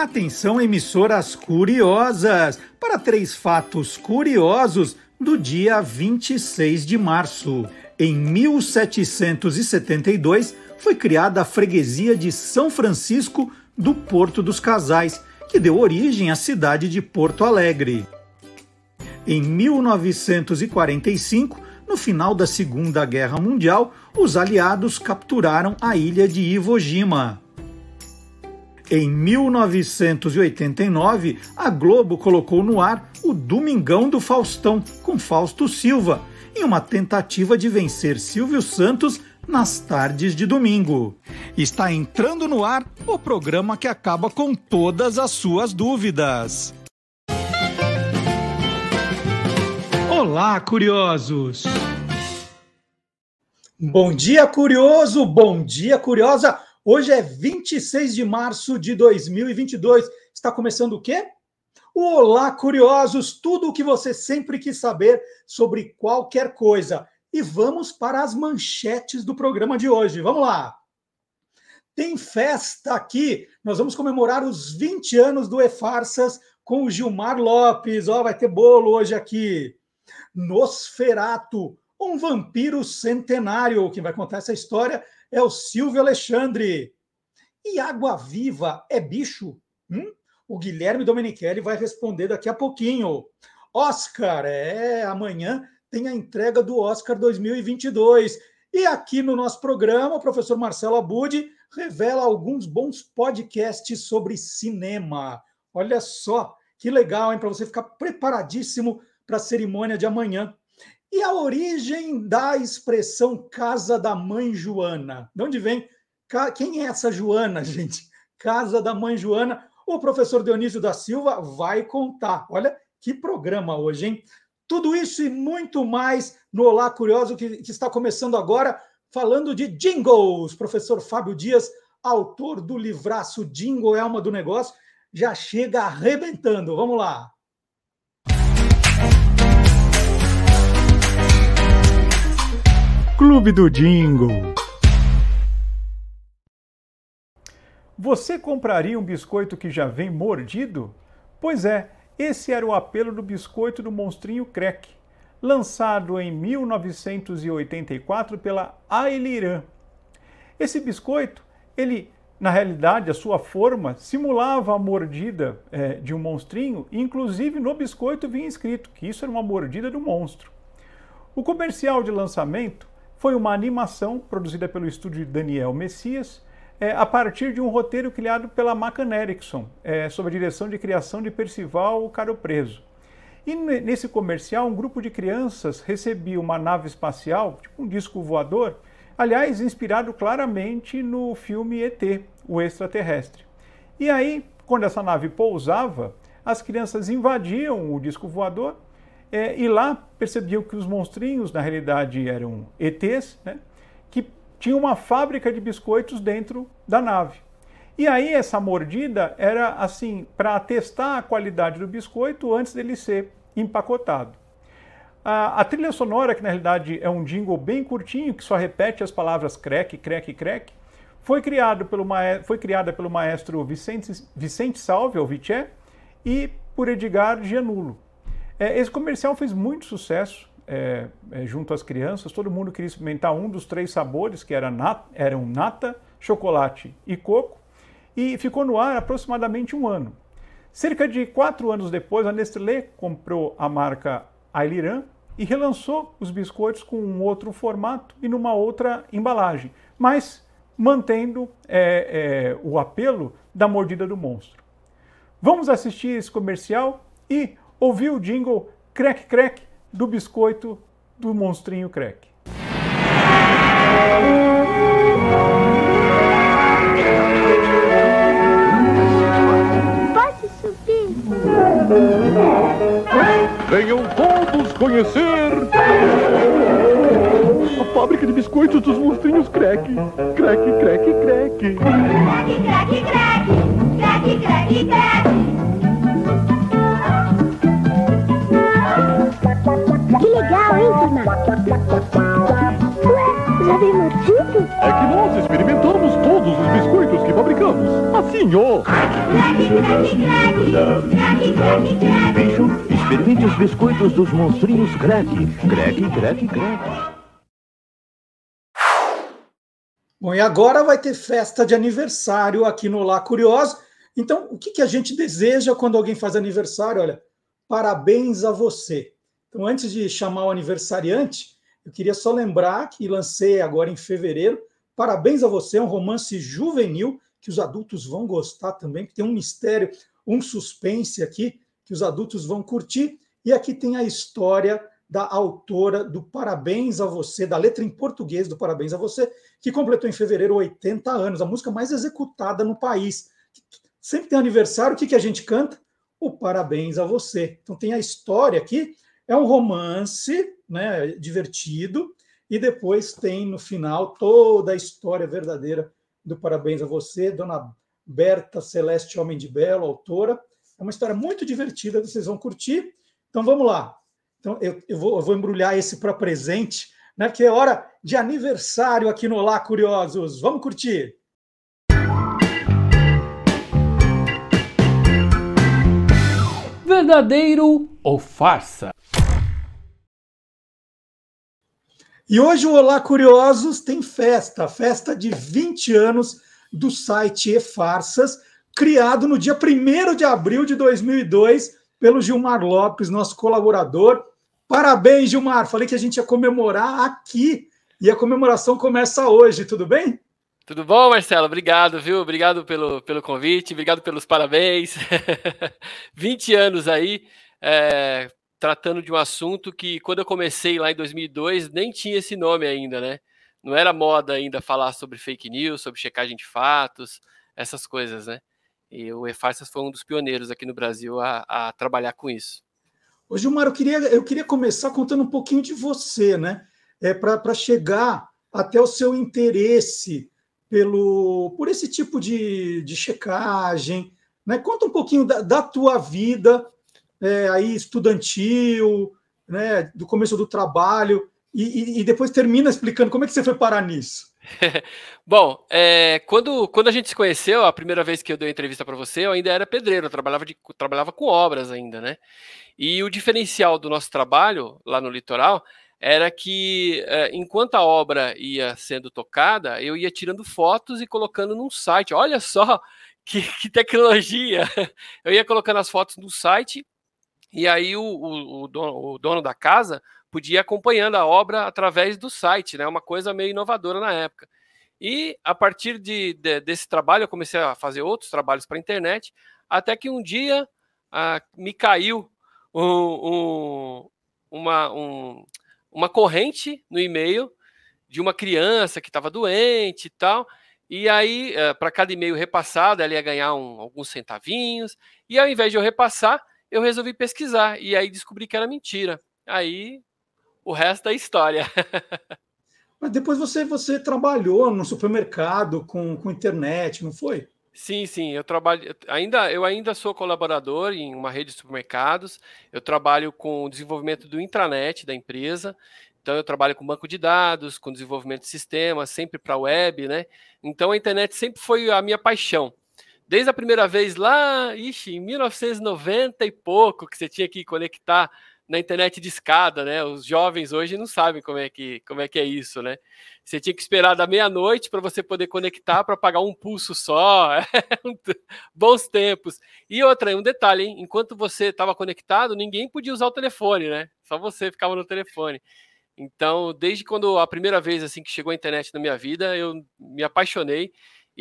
Atenção, emissoras curiosas, para três fatos curiosos do dia 26 de março. Em 1772 foi criada a freguesia de São Francisco do Porto dos Casais, que deu origem à cidade de Porto Alegre. Em 1945, no final da Segunda Guerra Mundial, os aliados capturaram a ilha de Iwo Jima. Em 1989, a Globo colocou no ar o Domingão do Faustão, com Fausto Silva, em uma tentativa de vencer Silvio Santos nas tardes de domingo. Está entrando no ar o programa que acaba com todas as suas dúvidas. Olá, curiosos! Bom dia, curioso! Bom dia, curiosa! Hoje é 26 de março de 2022. Está começando o quê? Olá, curiosos! Tudo o que você sempre quis saber sobre qualquer coisa. E vamos para as manchetes do programa de hoje. Vamos lá! Tem festa aqui. Nós vamos comemorar os 20 anos do E-Farsas com o Gilmar Lopes. Ó, oh, vai ter bolo hoje aqui. Nosferato, um vampiro centenário. Quem vai contar essa história é o Silvio Alexandre. E água viva é bicho? Hum? O Guilherme Domenichelli vai responder daqui a pouquinho. Oscar, é, amanhã tem a entrega do Oscar 2022. E aqui no nosso programa, o professor Marcelo Abud revela alguns bons podcasts sobre cinema. Olha só, que legal, hein? Para você ficar preparadíssimo para a cerimônia de amanhã. E a origem da expressão casa da mãe Joana? De onde vem? Quem é essa Joana, gente? Casa da mãe Joana. O professor Dionísio da Silva vai contar. Olha que programa hoje, hein? Tudo isso e muito mais no Olá Curioso, que, que está começando agora, falando de jingles. Professor Fábio Dias, autor do livraço Jingle é Alma do Negócio, já chega arrebentando. Vamos lá. Clube do Jingle. Você compraria um biscoito que já vem mordido? Pois é, esse era o apelo do biscoito do monstrinho Crack, lançado em 1984 pela Ailiran. Esse biscoito, ele, na realidade, a sua forma simulava a mordida é, de um monstrinho, inclusive no biscoito vinha escrito que isso era uma mordida do monstro. O comercial de lançamento foi uma animação produzida pelo estúdio Daniel Messias, é, a partir de um roteiro criado pela Macan Erickson, é, sob a direção de criação de Percival Caro Preso. E nesse comercial, um grupo de crianças recebia uma nave espacial, tipo um disco voador, aliás, inspirado claramente no filme ET, o extraterrestre. E aí, quando essa nave pousava, as crianças invadiam o disco voador é, e lá percebiam que os monstrinhos, na realidade, eram ETs, né, que tinham uma fábrica de biscoitos dentro da nave. E aí essa mordida era assim, para testar a qualidade do biscoito antes dele ser empacotado. A, a, trilha sonora, que na realidade é um jingle bem curtinho, que só repete as palavras crack, crack, crack, foi, criado pelo foi criada pelo maestro Vicente, Vicente Salve, ou Viché, e por Edgar Gianulo. É, esse comercial fez muito sucesso é, é, junto às crianças. Todo mundo queria experimentar um dos três sabores, que era eram nata, chocolate e coco, e ficou no ar aproximadamente um ano. Cerca de quatro anos depois, a Nestlé comprou a marca Ailiran e relançou os biscoitos com um outro formato e numa outra embalagem, mas mantendo é, é, o apelo da mordida do monstro. Vamos assistir esse comercial e ouviu o jingle crack crack do biscoito do monstrinho crack. Posso subir? Venham todos conhecer a fábrica de biscoitos dos monstrinhos crack. Crack, crack, crack. Crack, crack, crack. Crack, crack, crack. Legal, hein, turma? Ué, já vem mordido? É que nós experimentamos todos os biscoitos que fabricamos. Crack, crack, crack. Bicho, experimente os biscoitos dos monstrinhos Crack. Crack, crack, crack. Bom, e agora vai ter festa de aniversário aqui no Lá Curioso. Então, o que, que a gente deseja quando alguém faz aniversário? Olha, parabéns a você. Então, antes de chamar o aniversariante, eu queria só lembrar que lancei agora em fevereiro. Parabéns a você, é um romance juvenil que os adultos vão gostar também, que tem um mistério, um suspense aqui que os adultos vão curtir. E aqui tem a história da autora do Parabéns a Você, da letra em português do Parabéns a Você, que completou em fevereiro 80 anos, a música mais executada no país. Sempre tem aniversário, o que, que a gente canta? O Parabéns a Você. Então tem a história aqui, é um romance né, divertido, e depois tem no final toda a história verdadeira do Parabéns a Você, Dona Berta Celeste Homem de Belo, autora. É uma história muito divertida, vocês vão curtir. Então vamos lá. Então eu, eu, vou, eu vou embrulhar esse para presente, né? Que é hora de aniversário aqui no Olá Curiosos. Vamos curtir. Verdadeiro ou farsa? E hoje o Olá Curiosos tem festa, festa de 20 anos do site E-Farsas, criado no dia 1 de abril de 2002 pelo Gilmar Lopes, nosso colaborador. Parabéns, Gilmar. Falei que a gente ia comemorar aqui e a comemoração começa hoje, tudo bem? Tudo bom, Marcelo? Obrigado, viu? Obrigado pelo, pelo convite, obrigado pelos parabéns. 20 anos aí, é, tratando de um assunto que, quando eu comecei lá em 2002, nem tinha esse nome ainda, né? Não era moda ainda falar sobre fake news, sobre checagem de fatos, essas coisas, né? E o E-Farsas foi um dos pioneiros aqui no Brasil a, a trabalhar com isso. Ô, Gilmar, eu queria, eu queria começar contando um pouquinho de você, né? É, Para chegar até o seu interesse pelo por esse tipo de, de checagem. Né? Conta um pouquinho da, da tua vida é, aí estudantil, né? do começo do trabalho, e, e, e, depois termina explicando como é que você foi parar nisso. Bom, é, quando, quando a gente se conheceu, a primeira vez que eu dei entrevista para você, eu ainda era pedreiro, eu trabalhava, de, trabalhava com obras ainda, né? E o diferencial do nosso trabalho lá no litoral era que é, enquanto a obra ia sendo tocada, eu ia tirando fotos e colocando num site. Olha só que, que tecnologia! Eu ia colocando as fotos no site e aí o, o, o, dono, o dono da casa podia ir acompanhando a obra através do site, né? Uma coisa meio inovadora na época. E a partir de, de, desse trabalho, eu comecei a fazer outros trabalhos para a internet, até que um dia ah, me caiu um, um, uma, um, uma corrente no e-mail de uma criança que estava doente e tal. E aí, eh, para cada e-mail repassado, ela ia ganhar alguns centavinhos. E ao invés de eu repassar, eu resolvi pesquisar. E aí descobri que era mentira. Aí o resto é história. Mas depois você, você trabalhou no supermercado com, com internet, não foi? Sim, sim, eu trabalho ainda eu ainda sou colaborador em uma rede de supermercados. Eu trabalho com o desenvolvimento do intranet da empresa. Então eu trabalho com banco de dados, com desenvolvimento de sistemas, sempre para a web, né? Então a internet sempre foi a minha paixão. Desde a primeira vez lá, ixi, em 1990 e pouco, que você tinha que conectar na internet de escada, né? Os jovens hoje não sabem como é que, como é, que é isso, né? Você tinha que esperar da meia-noite para você poder conectar para pagar um pulso só. Bons tempos. E outra, um detalhe, hein? Enquanto você estava conectado, ninguém podia usar o telefone, né? Só você ficava no telefone. Então, desde quando a primeira vez assim que chegou a internet na minha vida, eu me apaixonei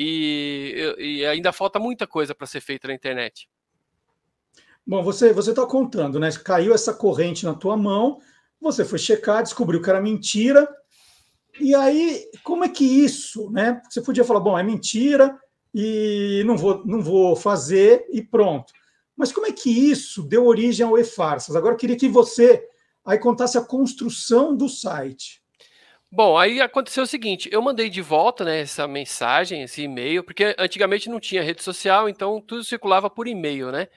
e, e ainda falta muita coisa para ser feita na internet. Bom, você você está contando, né? Caiu essa corrente na tua mão, você foi checar, descobriu que era mentira. E aí, como é que isso, né? Você podia falar, bom, é mentira e não vou não vou fazer e pronto. Mas como é que isso deu origem ao e-farsas? Agora eu queria que você aí contasse a construção do site. Bom, aí aconteceu o seguinte, eu mandei de volta, né, essa mensagem, esse e-mail, porque antigamente não tinha rede social, então tudo circulava por e-mail, né?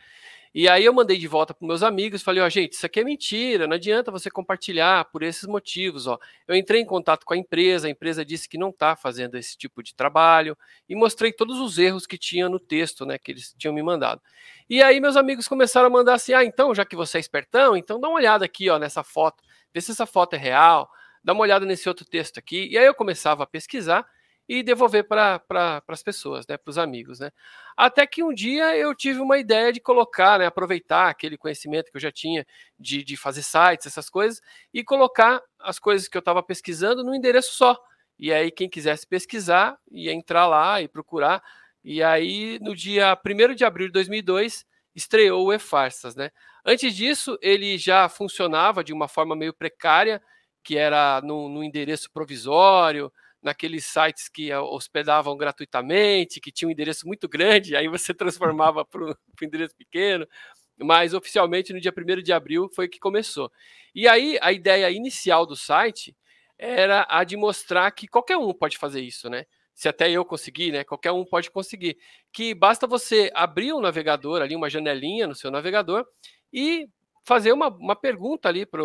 E aí eu mandei de volta para meus amigos, falei, ó, gente, isso aqui é mentira, não adianta você compartilhar por esses motivos, ó. Eu entrei em contato com a empresa, a empresa disse que não está fazendo esse tipo de trabalho e mostrei todos os erros que tinha no texto, né, que eles tinham me mandado. E aí meus amigos começaram a mandar assim, ah, então, já que você é espertão, então dá uma olhada aqui, ó, nessa foto, vê se essa foto é real, dá uma olhada nesse outro texto aqui. E aí eu começava a pesquisar e devolver para pra, as pessoas, né, para os amigos, né. Até que um dia eu tive uma ideia de colocar, né, aproveitar aquele conhecimento que eu já tinha de, de fazer sites, essas coisas, e colocar as coisas que eu estava pesquisando no endereço só. E aí quem quisesse pesquisar ia entrar lá e procurar. E aí no dia 1 de abril de 2002 estreou o E-Farsas, né. Antes disso ele já funcionava de uma forma meio precária, que era no, no endereço provisório, naqueles sites que hospedavam gratuitamente, que tinha um endereço muito grande, aí você transformava para um endereço pequeno, mas oficialmente no dia 1 de abril foi que começou. E aí a ideia inicial do site era a de mostrar que qualquer um pode fazer isso, né? Se até eu conseguir, né? Qualquer um pode conseguir. Que basta você abrir um navegador ali, uma janelinha no seu navegador e fazer uma, uma pergunta ali para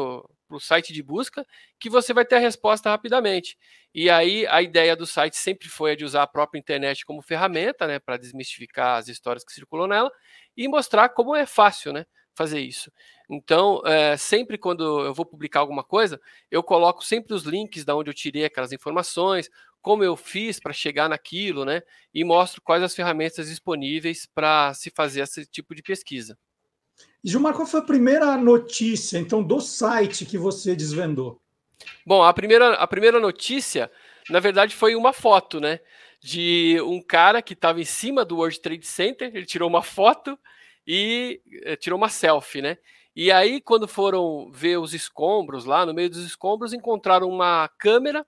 o site de busca que você vai ter a resposta rapidamente. E aí a ideia do site sempre foi a de usar a própria internet como ferramenta, né, para desmistificar as histórias que circulam nela e mostrar como é fácil, né, fazer isso. Então, é, sempre quando eu vou publicar alguma coisa, eu coloco sempre os links da onde eu tirei aquelas informações, como eu fiz para chegar naquilo, né, e mostro quais as ferramentas disponíveis para se fazer esse tipo de pesquisa. Gilmar, qual foi a primeira notícia, então, do site que você desvendou? Bom, a primeira, a primeira notícia, na verdade, foi uma foto, né? De um cara que estava em cima do World Trade Center, ele tirou uma foto e é, tirou uma selfie, né? E aí, quando foram ver os escombros lá, no meio dos escombros, encontraram uma câmera.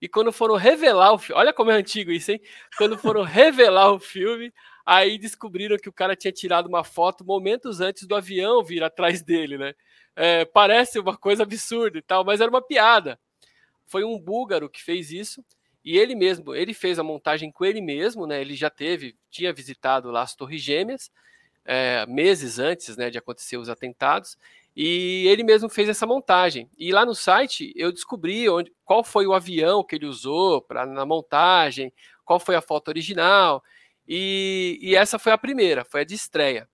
E quando foram revelar o filme, olha como é antigo isso, hein? Quando foram revelar o filme, Aí descobriram que o cara tinha tirado uma foto momentos antes do avião vir atrás dele, né? É, parece uma coisa absurda e tal, mas era uma piada. Foi um búlgaro que fez isso e ele mesmo, ele fez a montagem com ele mesmo, né? Ele já teve, tinha visitado lá as Torres Gêmeas é, meses antes, né, de acontecer os atentados e ele mesmo fez essa montagem. E lá no site eu descobri onde, qual foi o avião que ele usou para na montagem, qual foi a foto original. E, e, essa foi a primeira, foi a de estreia.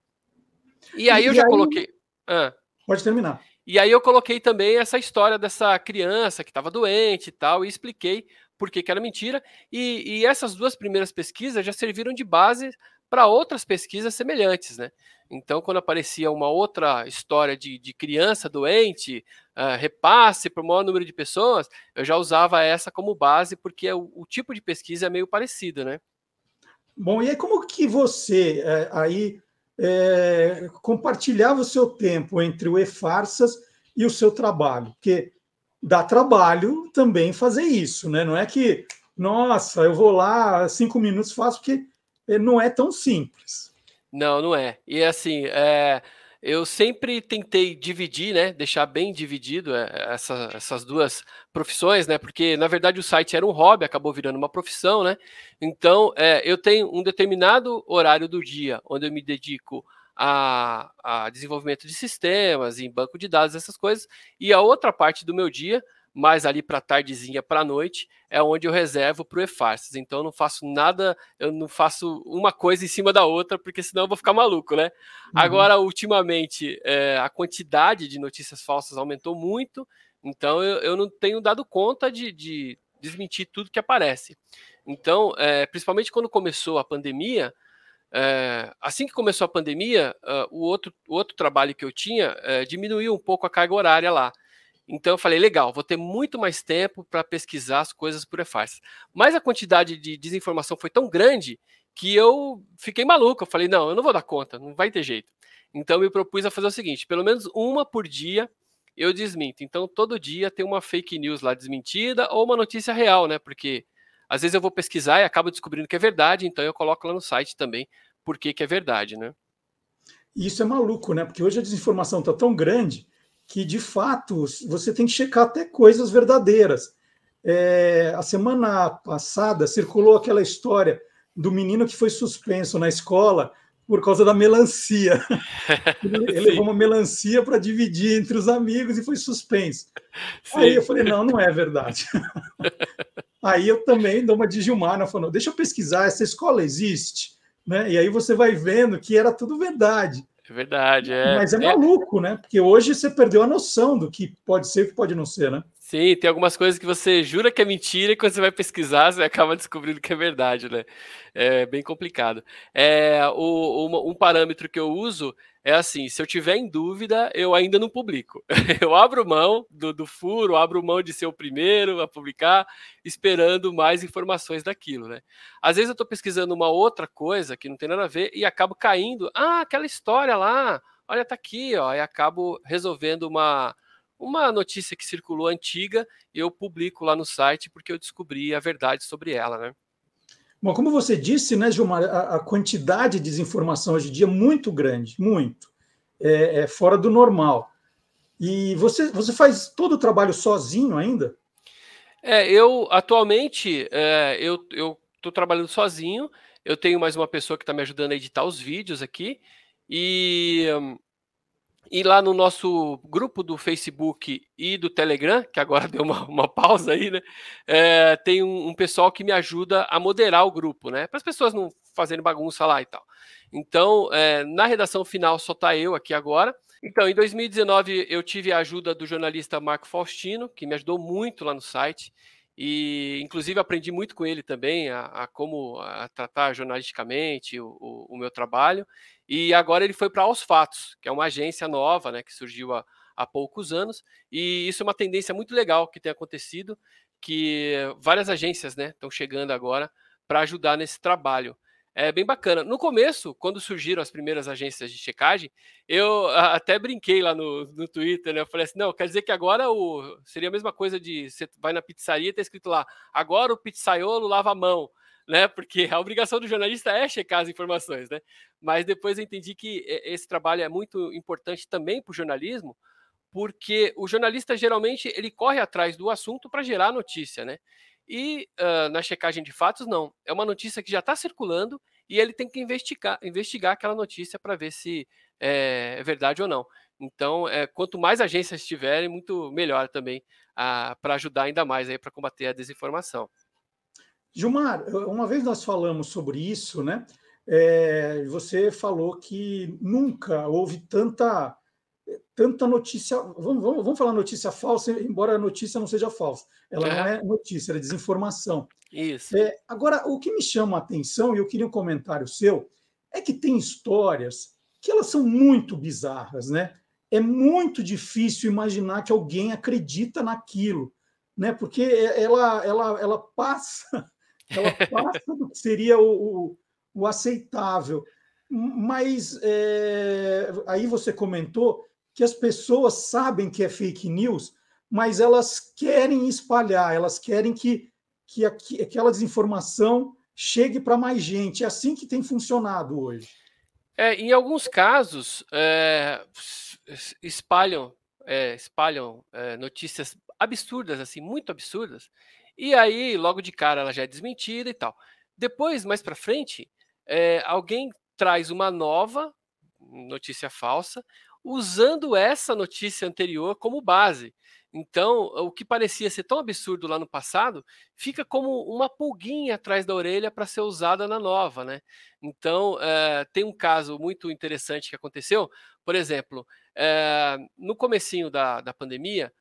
E aí e eu já aí... coloquei. Ah. Pode terminar. E aí eu coloquei também essa história dessa criança que estava doente e tal, e expliquei por que, que era mentira. E, e, essas duas primeiras pesquisas já serviram de base para outras pesquisas semelhantes, né? Então, quando aparecia uma outra história de, de criança doente, uh, repasse para o maior número de pessoas, eu já usava essa como base, porque o, o tipo de pesquisa é meio parecido, né? Bom, e aí como que você é, aí é, compartilhava o seu tempo entre o e-farsas e o seu trabalho? Porque dá trabalho também fazer isso, né? Não é que, nossa, eu vou lá, cinco minutos faço, porque é, não é tão simples. Não, não é. E assim, é, eu sempre tentei dividir, né, deixar bem dividido é, essa, essas duas profissões, né, porque na verdade o site era um hobby, acabou virando uma profissão, né. Então é, eu tenho um determinado horário do dia onde eu me dedico a, a desenvolvimento de sistemas, em banco de dados, essas coisas, e a outra parte do meu dia mais ali para tardezinha para noite é onde eu reservo para o e-farsas. Então eu não faço nada, eu não faço uma coisa em cima da outra, porque senão eu vou ficar maluco, né? Uhum. Agora, ultimamente, é, a quantidade de notícias falsas aumentou muito, então eu, eu não tenho dado conta de, de, desmentir tudo que aparece. Então, é, principalmente quando começou a pandemia, é, assim que começou a pandemia, uh, o, outro, o outro trabalho que eu tinha é, diminuiu um pouco a carga horária lá. Então eu falei, legal, vou ter muito mais tempo para pesquisar as coisas por e-farsas. Mas a quantidade de desinformação foi tão grande que eu fiquei maluco. Eu falei, não, eu não vou dar conta, não vai ter jeito. Então eu me propus a fazer o seguinte: pelo menos uma por dia eu desminto. Então todo dia tem uma fake news lá desmentida ou uma notícia real, né? Porque às vezes eu vou pesquisar e acabo descobrindo que é verdade, então eu coloco lá no site também por que, que é verdade, né? Isso é maluco, né? Porque hoje a desinformação está tão grande que, de fato, você tem que checar até coisas verdadeiras. É, a semana passada circulou aquela história do menino que foi suspenso na escola por causa da melancia. Ele levou uma melancia para dividir entre os amigos e foi suspenso. Sim. Aí eu falei, não, não é verdade. aí eu também dou uma de Gilmar, falou, deixa eu pesquisar, essa escola existe? Né? E aí você vai vendo que era tudo verdade. É verdade, é. Mas é, é maluco, né? Porque hoje você perdeu a noção do que pode ser e que pode não ser, né? Sim, tem algumas coisas que você jura que é mentira e quando você vai pesquisar, você acaba descobrindo que é verdade, né? É bem complicado. É, o, um parâmetro que eu uso é assim: se eu tiver em dúvida, eu ainda não publico. Eu abro mão do, do furo, abro mão de ser o primeiro a publicar, esperando mais informações daquilo, né? Às vezes eu estou pesquisando uma outra coisa que não tem nada a ver e acabo caindo. Ah, aquela história lá, olha, tá aqui, ó, e acabo resolvendo uma uma notícia que circulou antiga, eu publico lá no site porque eu descobri a verdade sobre ela, né? Bom, como você disse, né, Gilmar, a, a quantidade de desinformação hoje em dia é muito grande, muito. É, é, fora do normal. E você, você faz todo o trabalho sozinho ainda? É, eu atualmente é, eu estou trabalhando sozinho. Eu tenho mais uma pessoa que está me ajudando a editar os vídeos aqui. E e lá no nosso grupo do Facebook e do Telegram, que agora deu uma, uma pausa aí, né? É, tem um, um, pessoal que me ajuda a moderar o grupo, né? Para as pessoas não fazerem bagunça lá e tal. Então, é, na redação final só tá eu aqui agora. Então, em 2019 eu tive a ajuda do jornalista Marco Faustino, que me ajudou muito lá no site. E, inclusive, aprendi muito com ele também a, a como a tratar jornalisticamente o, o, o, meu trabalho. E agora ele foi para Aos Fatos, que é uma agência nova, né, que surgiu há, há poucos anos. E isso é uma tendência muito legal que tem acontecido, que várias agências né, estão chegando agora para ajudar nesse trabalho. É bem bacana. No começo, quando surgiram as primeiras agências de checagem, eu até brinquei lá no, no Twitter, né? Eu falei assim: não, quer dizer que agora o, seria a mesma coisa de você vai na pizzaria e tá escrito lá, agora o pizzaiolo lava a mão, né? Porque a obrigação do jornalista é checar as informações, né? Mas depois eu entendi que esse trabalho é muito importante também para o jornalismo, porque o jornalista geralmente ele corre atrás do assunto para gerar notícia, né? E uh, na checagem de fatos, não. É uma notícia que já está circulando e ele tem que investigar, investigar aquela notícia para ver se é, é, verdade ou não. Então, é, quanto mais agências tiverem, muito melhor também uh, para ajudar ainda mais para combater a desinformação. Gilmar, uma vez nós falamos sobre isso, né? É, você falou que nunca houve tanta tanta notícia. Vamos, vamos, vamos falar notícia falsa, embora a notícia não seja falsa. Ela é. não é notícia, é desinformação. Isso. É, agora, o que me chama a atenção, e eu queria um comentário seu, é que tem histórias que elas são muito bizarras, né? É muito difícil imaginar que alguém acredita naquilo, né? Porque ela, ela, ela passa, ela passa do que seria o, o, o aceitável. Mas é, aí você comentou que as pessoas sabem que é fake news, mas elas querem espalhar, elas querem que, que aquela desinformação chegue para mais gente. É assim que tem funcionado hoje. É, em alguns casos, é, espalham, é, espalham é, notícias absurdas, assim, muito absurdas, e aí, logo de cara, ela já é desmentida e tal. Depois, mais para frente, é, alguém traz uma nova notícia falsa, usando essa notícia anterior como base. Então, o que parecia ser tão absurdo lá no passado fica como uma pulguinha atrás da orelha para ser usada na nova, né? Então, é, tem um caso muito interessante que aconteceu. Por exemplo, é, no comecinho da, da pandemia,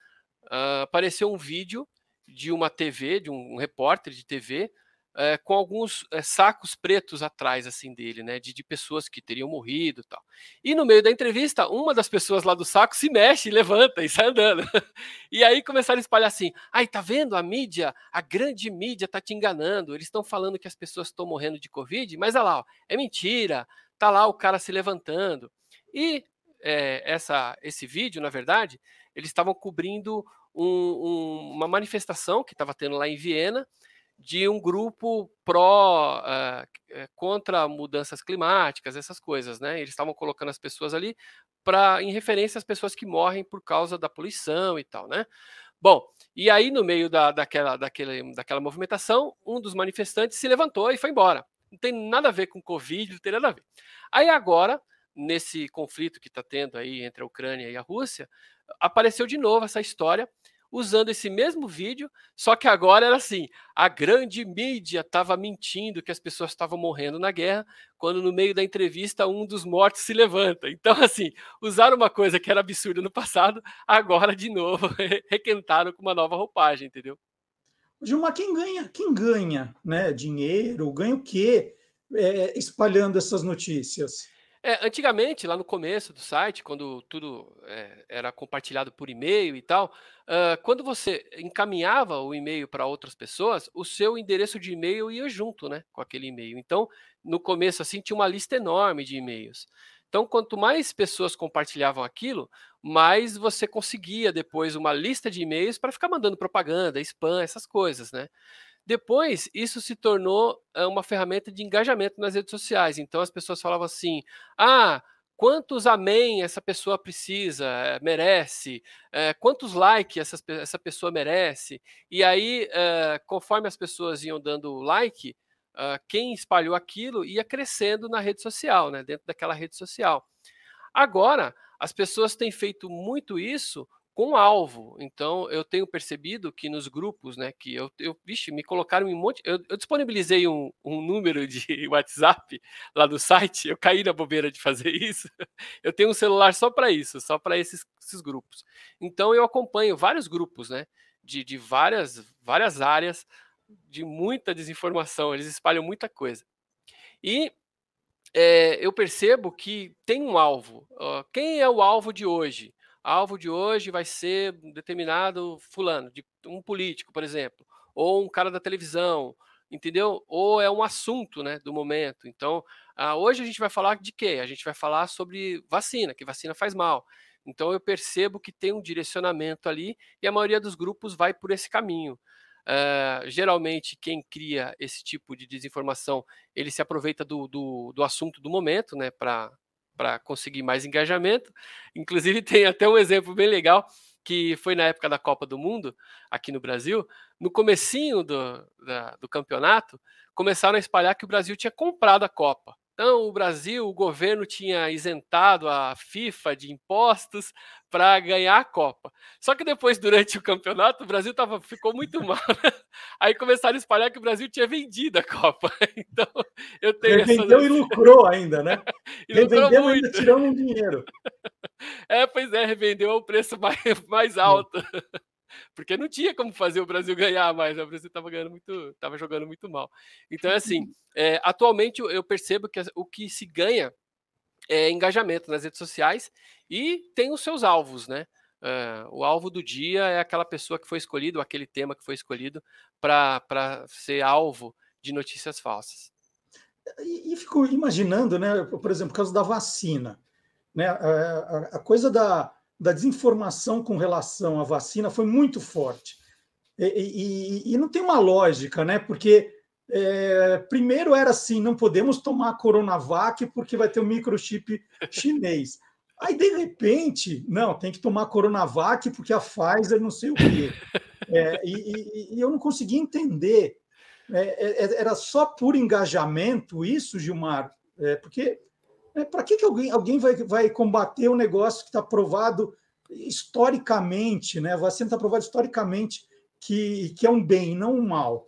uh, apareceu um vídeo de uma TV, de um, um repórter de TV, é, com alguns é, sacos pretos atrás assim dele, né, de, de, pessoas que teriam morrido e tal. E no meio da entrevista, uma das pessoas lá do saco se mexe, levanta e sai andando. e aí começaram a espalhar assim: "Ai, tá vendo a mídia? A grande mídia tá te enganando. Eles estão falando que as pessoas estão morrendo de covid, mas olha lá, ó, é mentira. Tá lá o cara se levantando". E é, essa, esse vídeo, na verdade, eles estavam cobrindo um, um, uma manifestação que estava tendo lá em Viena de um grupo pró uh, contra mudanças climáticas, essas coisas, né? Eles estavam colocando as pessoas ali para em referência às pessoas que morrem por causa da poluição e tal, né? Bom, e aí no meio da, daquela, daquele, daquela movimentação, um dos manifestantes se levantou e foi embora. não tem nada a ver com Covid, não tem nada a ver. Aí agora, nesse conflito que está tendo aí entre a Ucrânia e a Rússia, apareceu de novo essa história usando esse mesmo vídeo, só que agora era assim: a grande mídia estava mentindo que as pessoas estavam morrendo na guerra, quando no meio da entrevista um dos mortos se levanta. Então, assim, usaram uma coisa que era absurda no passado, agora de novo requentaram com uma nova roupagem, entendeu? Gilmar, quem ganha? Quem ganha né, dinheiro? Ganha o quê é, espalhando essas notícias? É, antigamente, lá no começo do site, quando tudo é, era compartilhado por e-mail e tal, uh, quando você encaminhava o e-mail para outras pessoas, o seu endereço de e-mail ia junto, né, com aquele e-mail. Então, no começo, assim, tinha uma lista enorme de e-mails. Então, quanto mais pessoas compartilhavam aquilo, mais você conseguia depois uma lista de e-mails para ficar mandando propaganda, spam, essas coisas, né? Depois, isso se tornou eh, uma ferramenta de engajamento nas redes sociais. Então, as pessoas falavam assim: ah, quantos amém essa pessoa precisa, eh, merece, é, quantos likes essa, essa pessoa merece. E aí, é, conforme as pessoas iam dando like, uh, quem espalhou aquilo ia crescendo na rede social, né, dentro daquela rede social. Agora, as pessoas têm feito muito isso com alvo. Então, eu tenho percebido que nos grupos, né, que eu, eu vixe, me colocaram em um monte. Eu, eu disponibilizei um, um, número de WhatsApp lá no site, eu caí na bobeira de fazer isso. Eu tenho um celular só para isso, só para esses, esses, grupos. Então, eu acompanho vários grupos, né, de, de várias, várias áreas, de muita desinformação, eles espalham muita coisa. E é, eu percebo que tem um alvo. Quem é o alvo de hoje? Alvo de hoje vai ser determinado fulano, de um político, por exemplo, ou um cara da televisão, entendeu? Ou é um assunto, né, do momento. Então, ah, hoje a gente vai falar de quê? A gente vai falar sobre vacina, que vacina faz mal. Então eu percebo que tem um direcionamento ali e a maioria dos grupos vai por esse caminho. Uh, geralmente quem cria esse tipo de desinformação ele se aproveita do, do, do assunto do momento, né, para para conseguir mais engajamento. Inclusive, tem até um exemplo bem legal que foi na época da Copa do Mundo, aqui no Brasil, no comecinho do, da, do campeonato, começaram a espalhar que o Brasil tinha comprado a Copa. Então, o Brasil, o governo tinha isentado a FIFA de impostos para ganhar a Copa. Só que depois, durante o campeonato, o Brasil tava, ficou muito mal. Né? Aí começaram a espalhar que o Brasil tinha vendido a Copa. Então, eu tenho Ele vendeu essa... e lucrou ainda, né? e lucrou vendeu ainda tirando um dinheiro. É, pois é, revendeu ao preço mais, mais alto porque não tinha como fazer o Brasil ganhar mais, né? o Brasil estava ganhando muito, estava jogando muito mal. Então, é assim, é, atualmente eu percebo que o que se ganha é engajamento nas redes sociais e tem os seus alvos, né? Uh, o alvo do dia é aquela pessoa que foi escolhido, aquele tema que foi escolhido para ser alvo de notícias falsas. E, e, fico imaginando, né, por exemplo, por causa da vacina, né, a, a, a coisa da, da desinformação com relação à vacina foi muito forte. E, e, e não tem uma lógica, né? Porque é, primeiro era assim: não podemos tomar a Coronavac porque vai ter um microchip chinês. Aí, de repente, não, tem que tomar a Coronavac porque a Pfizer não sei o quê. É, e, e, eu não consegui entender. É, é era só por engajamento isso, Gilmar? É, porque é, Para que, que alguém, alguém vai, vai combater um negócio que está provado historicamente, né? A vacina está provada historicamente que, que é um bem, não um mal.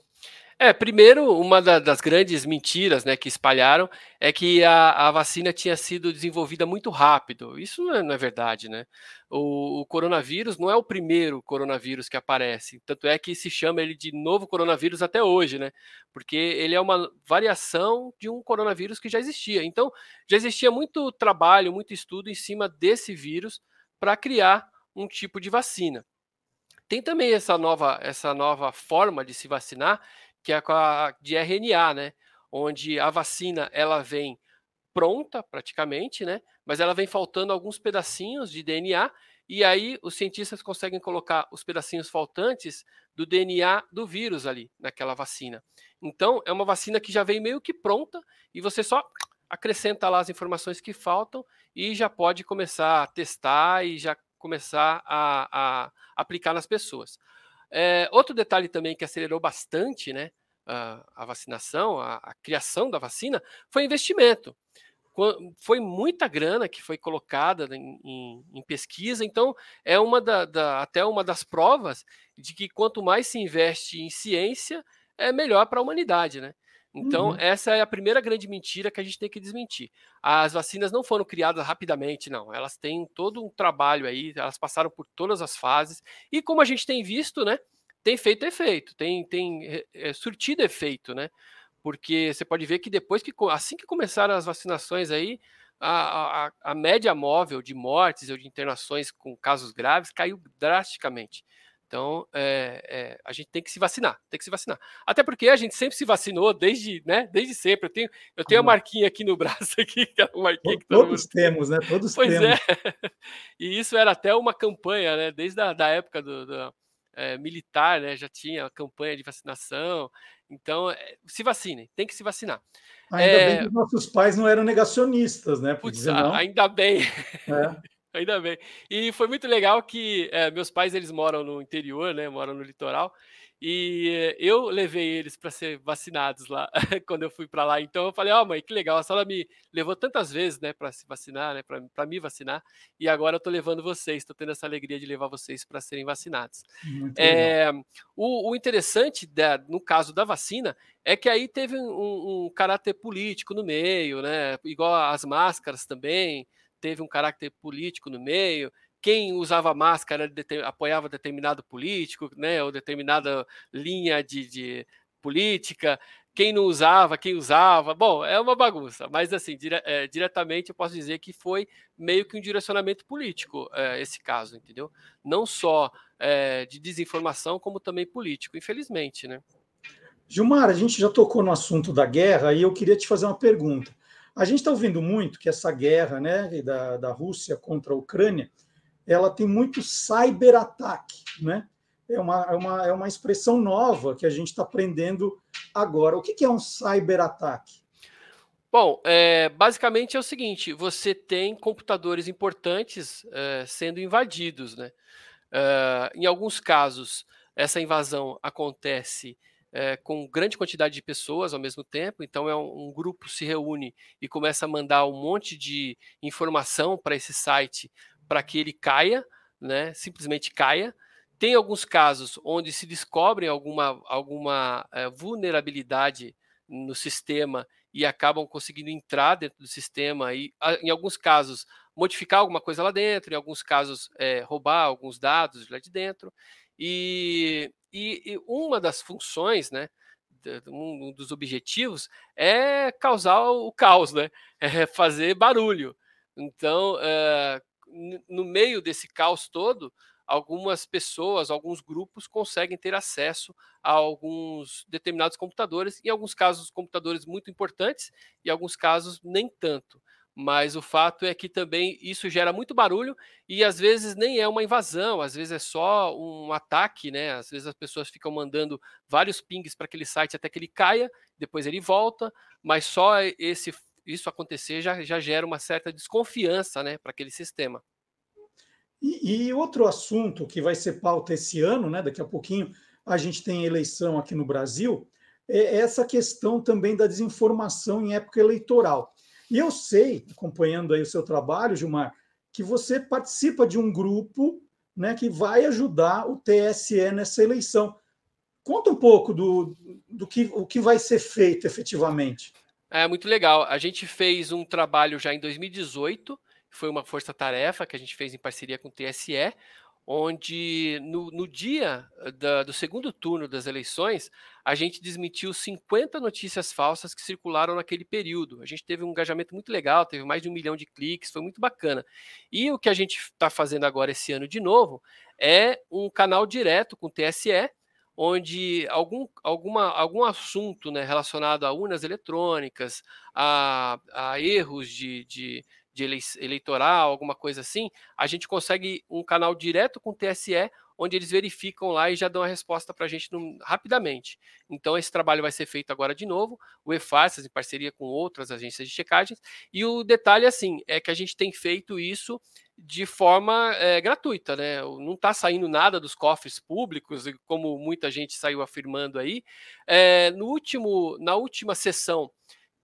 É, primeiro, uma da, das grandes mentiras né, que espalharam é que a, a vacina tinha sido desenvolvida muito rápido. Isso não é, não é verdade, né? O, o, coronavírus não é o primeiro coronavírus que aparece. Tanto é que se chama ele de novo coronavírus até hoje, né? Porque ele é uma variação de um coronavírus que já existia. Então, já existia muito trabalho, muito estudo em cima desse vírus para criar um tipo de vacina. Tem também essa nova, essa nova forma de se vacinar, que é a de RNA, né? Onde a vacina ela vem pronta praticamente, né? Mas ela vem faltando alguns pedacinhos de DNA e aí os cientistas conseguem colocar os pedacinhos faltantes do DNA do vírus ali naquela vacina. Então é uma vacina que já vem meio que pronta e você só acrescenta lá as informações que faltam e já pode começar a testar e já começar a, a aplicar nas pessoas. É, outro detalhe também que acelerou bastante, né, a, a vacinação, a, a, criação da vacina, foi investimento. Foi muita grana que foi colocada em, em, em pesquisa, então é uma da, da, até uma das provas de que quanto mais se investe em ciência, é melhor para a humanidade, né? Então, uhum. essa é a primeira grande mentira que a gente tem que desmentir. As vacinas não foram criadas rapidamente, não. Elas têm todo um trabalho aí, elas passaram por todas as fases. E como a gente tem visto, né? Tem feito efeito, tem, tem é, surtido efeito, né? Porque você pode ver que depois que, assim que começaram as vacinações aí, a, a, a média móvel de mortes ou de internações com casos graves caiu drasticamente. Então, é, é, a gente tem que se vacinar, tem que se vacinar. Até porque a gente sempre se vacinou desde, né, desde sempre. Eu tenho, eu tenho a marquinha aqui no braço aqui, que é uma marquinha que todos mundo... temos, né? Todos pois temos. é. E isso era até uma campanha, né? Desde a da época do, do é, militar, né? Já tinha a campanha de vacinação. Então, se vacinem, tem que se vacinar. Ainda bem que os nossos pais não eram negacionistas, né? Putz, ainda bem. É. Ainda bem. E foi muito legal que é, meus pais eles moram no interior, né? Moram no litoral. E eu levei eles para ser vacinados lá quando eu fui para lá. Então eu falei: "Ó, oh, mãe, que legal, a senhora me levou tantas vezes, né, para se vacinar, né, para me vacinar, e agora eu tô levando vocês, estou tendo essa alegria de levar vocês para serem vacinados". É, o, o, interessante da, no caso da vacina é que aí teve um, um caráter político no meio, né, igual as máscaras também teve um caráter político no meio. Quem usava máscara apoiava determinado político, né, ou determinada linha de, de política. Quem não usava, quem usava. Bom, é uma bagunça, mas assim, dire, é, diretamente eu posso dizer que foi meio que um direcionamento político é, esse caso, entendeu? Não só é, de desinformação, como também político, infelizmente, né? Gilmar, a gente já tocou no assunto da guerra e eu queria te fazer uma pergunta. A gente está ouvindo muito que essa guerra né, da, da Rússia contra a Ucrânia ela tem muito cyberataque, né? É uma, é, uma, é uma expressão nova que a gente está aprendendo agora. O que, que é um cyberataque? Bom, é, basicamente é o seguinte: você tem computadores importantes é, sendo invadidos, né? É, em alguns casos, essa invasão acontece é, com grande quantidade de pessoas ao mesmo tempo. Então, é um, um, grupo se reúne e começa a mandar um monte de informação para esse site para que ele caia, né? Simplesmente caia. Tem alguns casos onde se descobre alguma, alguma é, vulnerabilidade no sistema e acabam conseguindo entrar dentro do sistema e, em alguns casos, modificar alguma coisa lá dentro, em alguns casos, é, roubar alguns dados lá de dentro. E, e, e uma das funções, né, um dos objetivos é causar o caos, né? É fazer barulho. Então, é, no meio desse caos todo, algumas pessoas, alguns grupos conseguem ter acesso a alguns determinados computadores, em alguns casos computadores muito importantes, e alguns casos nem tanto mas o fato é que também isso gera muito barulho e às vezes nem é uma invasão, às vezes é só um ataque, né? Às vezes as pessoas ficam mandando vários pings para aquele site até que ele caia, depois ele volta, mas só esse isso acontecer já, já gera uma certa desconfiança, né, para aquele sistema. E, e, outro assunto que vai ser pauta esse ano, né? Daqui a pouquinho a gente tem eleição aqui no Brasil, é essa questão também da desinformação em época eleitoral. E eu sei, acompanhando aí o seu trabalho, Gilmar, que você participa de um grupo né, que vai ajudar o TSE nessa eleição. Conta um pouco do, do que, o que vai ser feito efetivamente. É muito legal. A gente fez um trabalho já em 2018, foi uma força-tarefa que a gente fez em parceria com o TSE, onde no, no dia da, do segundo turno das eleições, a gente desmentiu 50 notícias falsas que circularam naquele período. A gente teve um engajamento muito legal, teve mais de um milhão de cliques, foi muito bacana. E o que a gente está fazendo agora esse ano de novo é um canal direto com o TSE, onde algum, alguma, algum assunto né, relacionado a urnas eletrônicas, a, a erros de, de de eleitoral, alguma coisa assim, a gente consegue um canal direto com o TSE, onde eles verificam lá e já dão a resposta para a gente no, rapidamente. Então, esse trabalho vai ser feito agora de novo, o EFASAS, em parceria com outras agências de checagens, e o detalhe, assim, é que a gente tem feito isso de forma é, gratuita, né? Não está saindo nada dos cofres públicos, como muita gente saiu afirmando aí. É, no último, na última sessão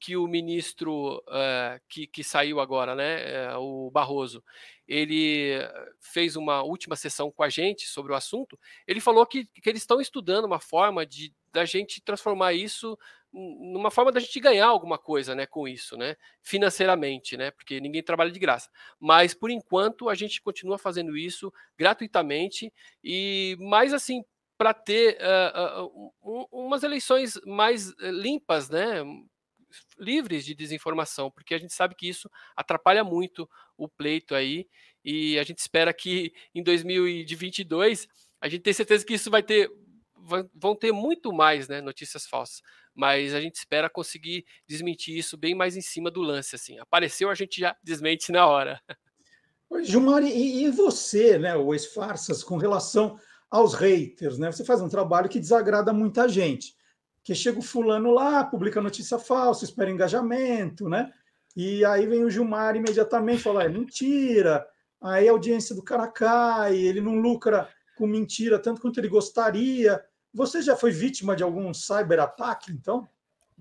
que o ministro uh, que, que, saiu agora, né, uh, o Barroso, ele fez uma última sessão com a gente sobre o assunto. Ele falou que, que eles estão estudando uma forma de da gente transformar isso numa forma da gente ganhar alguma coisa, né, com isso, né, financeiramente, né, porque ninguém trabalha de graça. Mas por enquanto a gente continua fazendo isso gratuitamente e mais assim para ter uh, um, umas eleições mais limpas, né, livres de desinformação, porque a gente sabe que isso atrapalha muito o pleito aí, e a gente espera que em 2022 a gente tem certeza que isso vai ter vão ter muito mais né, notícias falsas, mas a gente espera conseguir desmentir isso bem mais em cima do lance. assim. Apareceu, a gente já desmente na hora. Gilmar, e, e você, né, o ex-farsas, com relação aos haters, né? Você faz um trabalho que desagrada muita gente que chega o fulano lá, publica notícia falsa, espera engajamento, né? E aí vem o Gilmar imediatamente falar, é mentira, aí a audiência do cara cai, ele não lucra com mentira tanto quanto ele gostaria. Você já foi vítima de algum cyberataque, então?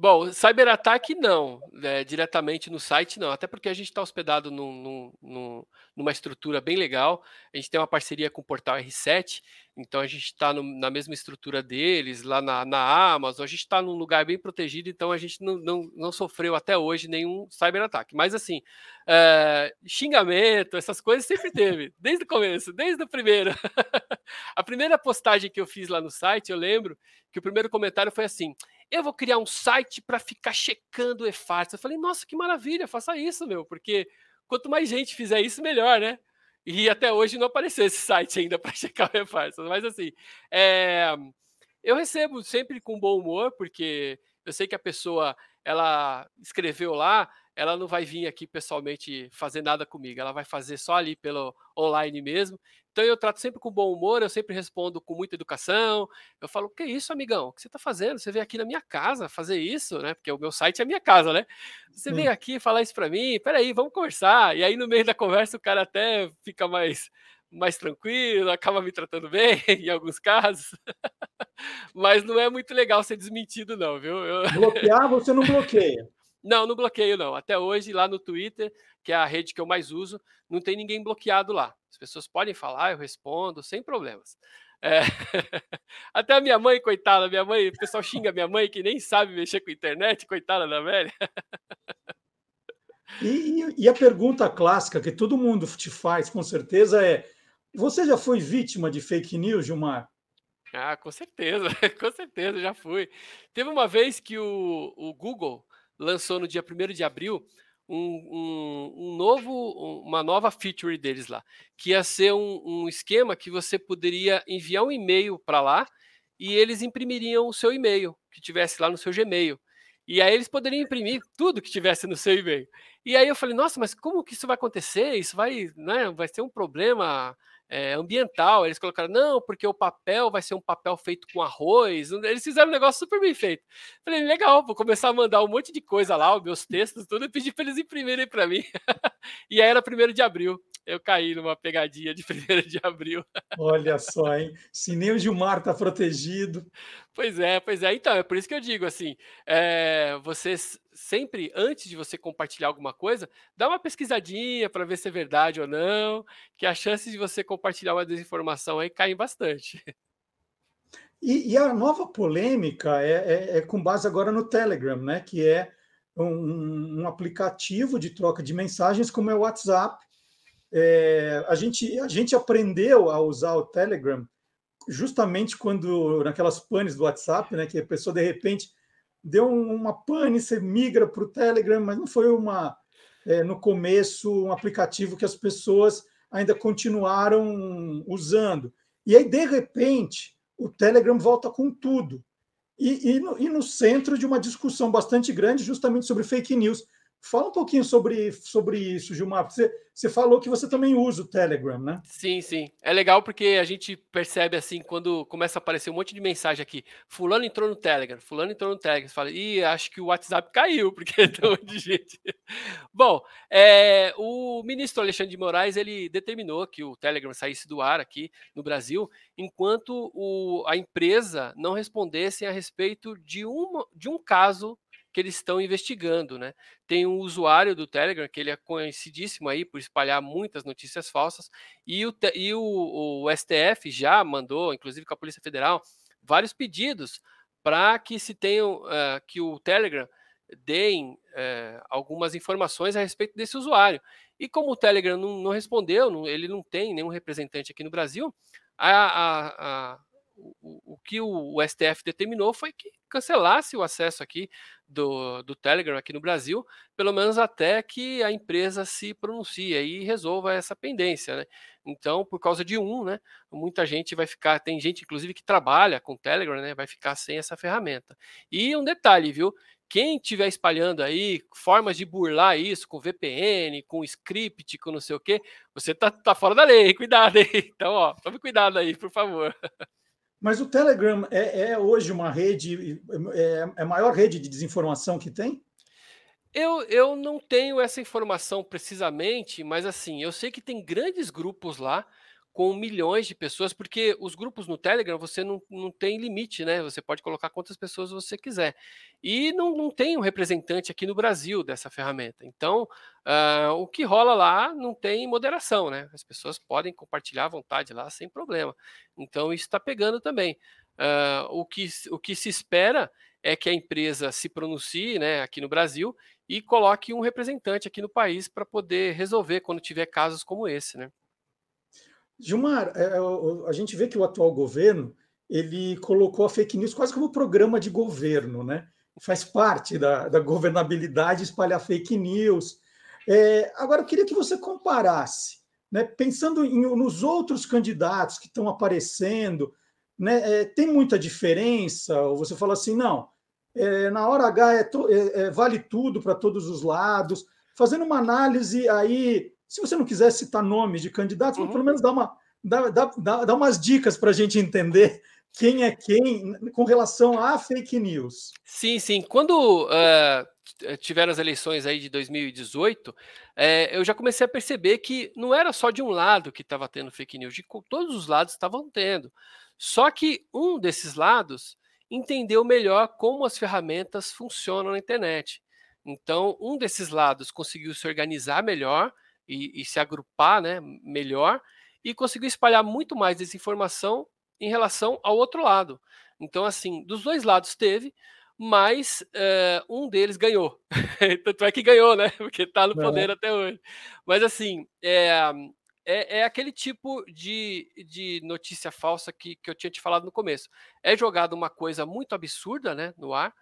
Bom, cyberataque não, é, diretamente no site não, até porque a gente está hospedado num, num, numa estrutura bem legal. A gente tem uma parceria com o portal R7, então a gente está na mesma estrutura deles, lá na, na Amazon, a gente está num lugar bem protegido, então a gente não, não, não sofreu até hoje nenhum cyberataque. Mas assim, é, xingamento, essas coisas sempre teve, desde o começo, desde o primeiro. a primeira postagem que eu fiz lá no site, eu lembro que o primeiro comentário foi assim eu vou criar um site para ficar checando o e-farsa. Eu falei, nossa, que maravilha, faça isso, meu, porque quanto mais gente fizer isso, melhor, né? E até hoje não apareceu esse site ainda para checar o e-farsa. Mas assim, é... eu recebo sempre com bom humor, porque eu sei que a pessoa ela escreveu lá, ela não vai vir aqui pessoalmente fazer nada comigo, ela vai fazer só ali pelo online mesmo. Então eu trato sempre com bom humor, eu sempre respondo com muita educação. Eu falo: "Que isso, amigão? O que você está fazendo? Você veio aqui na minha casa fazer isso, né? Porque o meu site é a minha casa, né? Você veio aqui falar isso para mim? Peraí, vamos conversar". E aí no meio da conversa o cara até fica mais mais tranquilo, acaba me tratando bem em alguns casos. Mas não é muito legal ser desmentido não, viu? Eu... Bloquear você não bloqueia. Não, não bloqueio não. Até hoje, lá no Twitter, que é a rede que eu mais uso, não tem ninguém bloqueado lá. As pessoas podem falar, eu respondo, sem problemas. É... Até a minha mãe, coitada, minha mãe, o pessoal xinga minha mãe que nem sabe mexer com internet, coitada da velha. E, e, a pergunta clássica que todo mundo te faz, com certeza, é: você já foi vítima de fake news, Gilmar? Ah, com certeza, com certeza, já fui. Teve uma vez que o, o Google lançou no dia 1 de abril um, um, um, novo, uma nova feature deles lá, que ia ser um, um esquema que você poderia enviar um e-mail para lá e eles imprimiriam o seu e-mail que tivesse lá no seu Gmail. E aí eles poderiam imprimir tudo que tivesse no seu e-mail. E aí eu falei, nossa, mas como que isso vai acontecer? Isso vai, né, vai ser um problema é, ambiental. Eles colocaram, não, porque o papel vai ser um papel feito com arroz. Eles fizeram um negócio super bem feito. Falei, legal, vou começar a mandar um monte de coisa lá, os meus textos, tudo, e pedi para eles imprimirem para mim. e aí era primeiro de abril. Eu caí numa pegadinha de primeiro de abril. Olha só, hein? Se nem o Gilmar está protegido. Pois é, pois é. Então, é por isso que eu digo assim: é, vocês sempre, antes de você compartilhar alguma coisa, dá uma pesquisadinha para ver se é verdade ou não, que as chances de você compartilhar uma desinformação aí caem bastante. E, e a nova polêmica é, é, é, com base agora no Telegram, né? Que é um, um aplicativo de troca de mensagens como é o WhatsApp. É, a, gente, a gente aprendeu a usar o Telegram justamente quando naquelas panes do WhatsApp, né? Que a pessoa de repente deu uma pane, você migra para o Telegram, mas não foi uma é, no começo um aplicativo que as pessoas ainda continuaram usando. E aí, de repente, o Telegram volta com tudo. E, e, no, e no centro de uma discussão bastante grande, justamente sobre fake news. Fala um pouquinho sobre, sobre isso, Gilmar. Você, você falou que você também usa o Telegram, né? Sim, sim. É legal porque a gente percebe assim, quando começa a aparecer um monte de mensagem aqui, fulano entrou no Telegram, fulano entrou no Telegram, você fala, ih, acho que o WhatsApp caiu, porque um monte de gente. Bom, é, o ministro Alexandre de Moraes, ele determinou que o Telegram saísse do ar aqui no Brasil, enquanto o, a empresa não respondesse a respeito de, uma, de um caso que eles estão investigando, né? Tem um usuário do Telegram que ele é conhecidíssimo aí por espalhar muitas notícias falsas e o, e o, o STF já mandou, inclusive com a Polícia Federal, vários pedidos para que se tenham uh, que o Telegram deem uh, algumas informações a respeito desse usuário. E como o Telegram não, não respondeu, não, ele não tem nenhum representante aqui no Brasil, a, a, a o, o, que o, o, STF determinou foi que cancelasse o acesso aqui do, do Telegram aqui no Brasil, pelo menos até que a empresa se pronuncie e resolva essa pendência, né? Então, por causa de um, né, muita gente vai ficar, tem gente inclusive que trabalha com Telegram, né, vai ficar sem essa ferramenta. E um detalhe, viu? Quem estiver espalhando aí formas de burlar isso com VPN, com script, com não sei o que, você tá, tá fora da lei, cuidado aí. Então, ó, tome cuidado aí, por favor. Mas o Telegram é, é hoje uma rede, é, é, a maior rede de desinformação que tem? Eu, eu não tenho essa informação precisamente, mas assim, eu sei que tem grandes grupos lá com milhões de pessoas, porque os grupos no Telegram você não, não tem limite, né? Você pode colocar quantas pessoas você quiser. E não, não tem um representante aqui no Brasil dessa ferramenta. Então, uh, o que rola lá não tem moderação, né? As pessoas podem compartilhar à vontade lá sem problema. Então, isso está pegando também. Uh, o, que, o que se espera é que a empresa se pronuncie né, aqui no Brasil e coloque um representante aqui no país para poder resolver quando tiver casos como esse, né? Gilmar, é, é, a gente vê que o atual governo ele colocou a fake news quase como programa de governo, né? Faz parte da, da governabilidade espalhar fake news. É, agora, eu queria que você comparasse, né? pensando em, nos outros candidatos que estão aparecendo, né? É, tem muita diferença? Ou você fala assim, não, é, na hora H é to, vale tudo para todos os lados? Fazendo uma análise aí se você não quiser citar nomes de candidatos, uhum. pelo menos dá, uma, dá, dá, dá, dá umas dicas para a gente entender quem é quem com relação à fake news. Sim, sim. Quando uh, tiveram as eleições aí de 2018, é, eu já comecei a perceber que não era só de um lado que estava tendo fake news, de todos os lados estavam tendo. Só que um desses lados entendeu melhor como as ferramentas funcionam na internet. Então, um desses lados conseguiu se organizar melhor e, e se agrupar né, melhor e conseguiu espalhar muito mais desinformação em relação ao outro lado. Então, assim, dos dois lados teve, mas uh, um deles ganhou. Tanto é que ganhou, né? Porque está no poder é. até hoje. Mas, assim, é, é, é, aquele tipo de, de notícia falsa que, que eu tinha te falado no começo. É jogado uma coisa muito absurda né, no ar,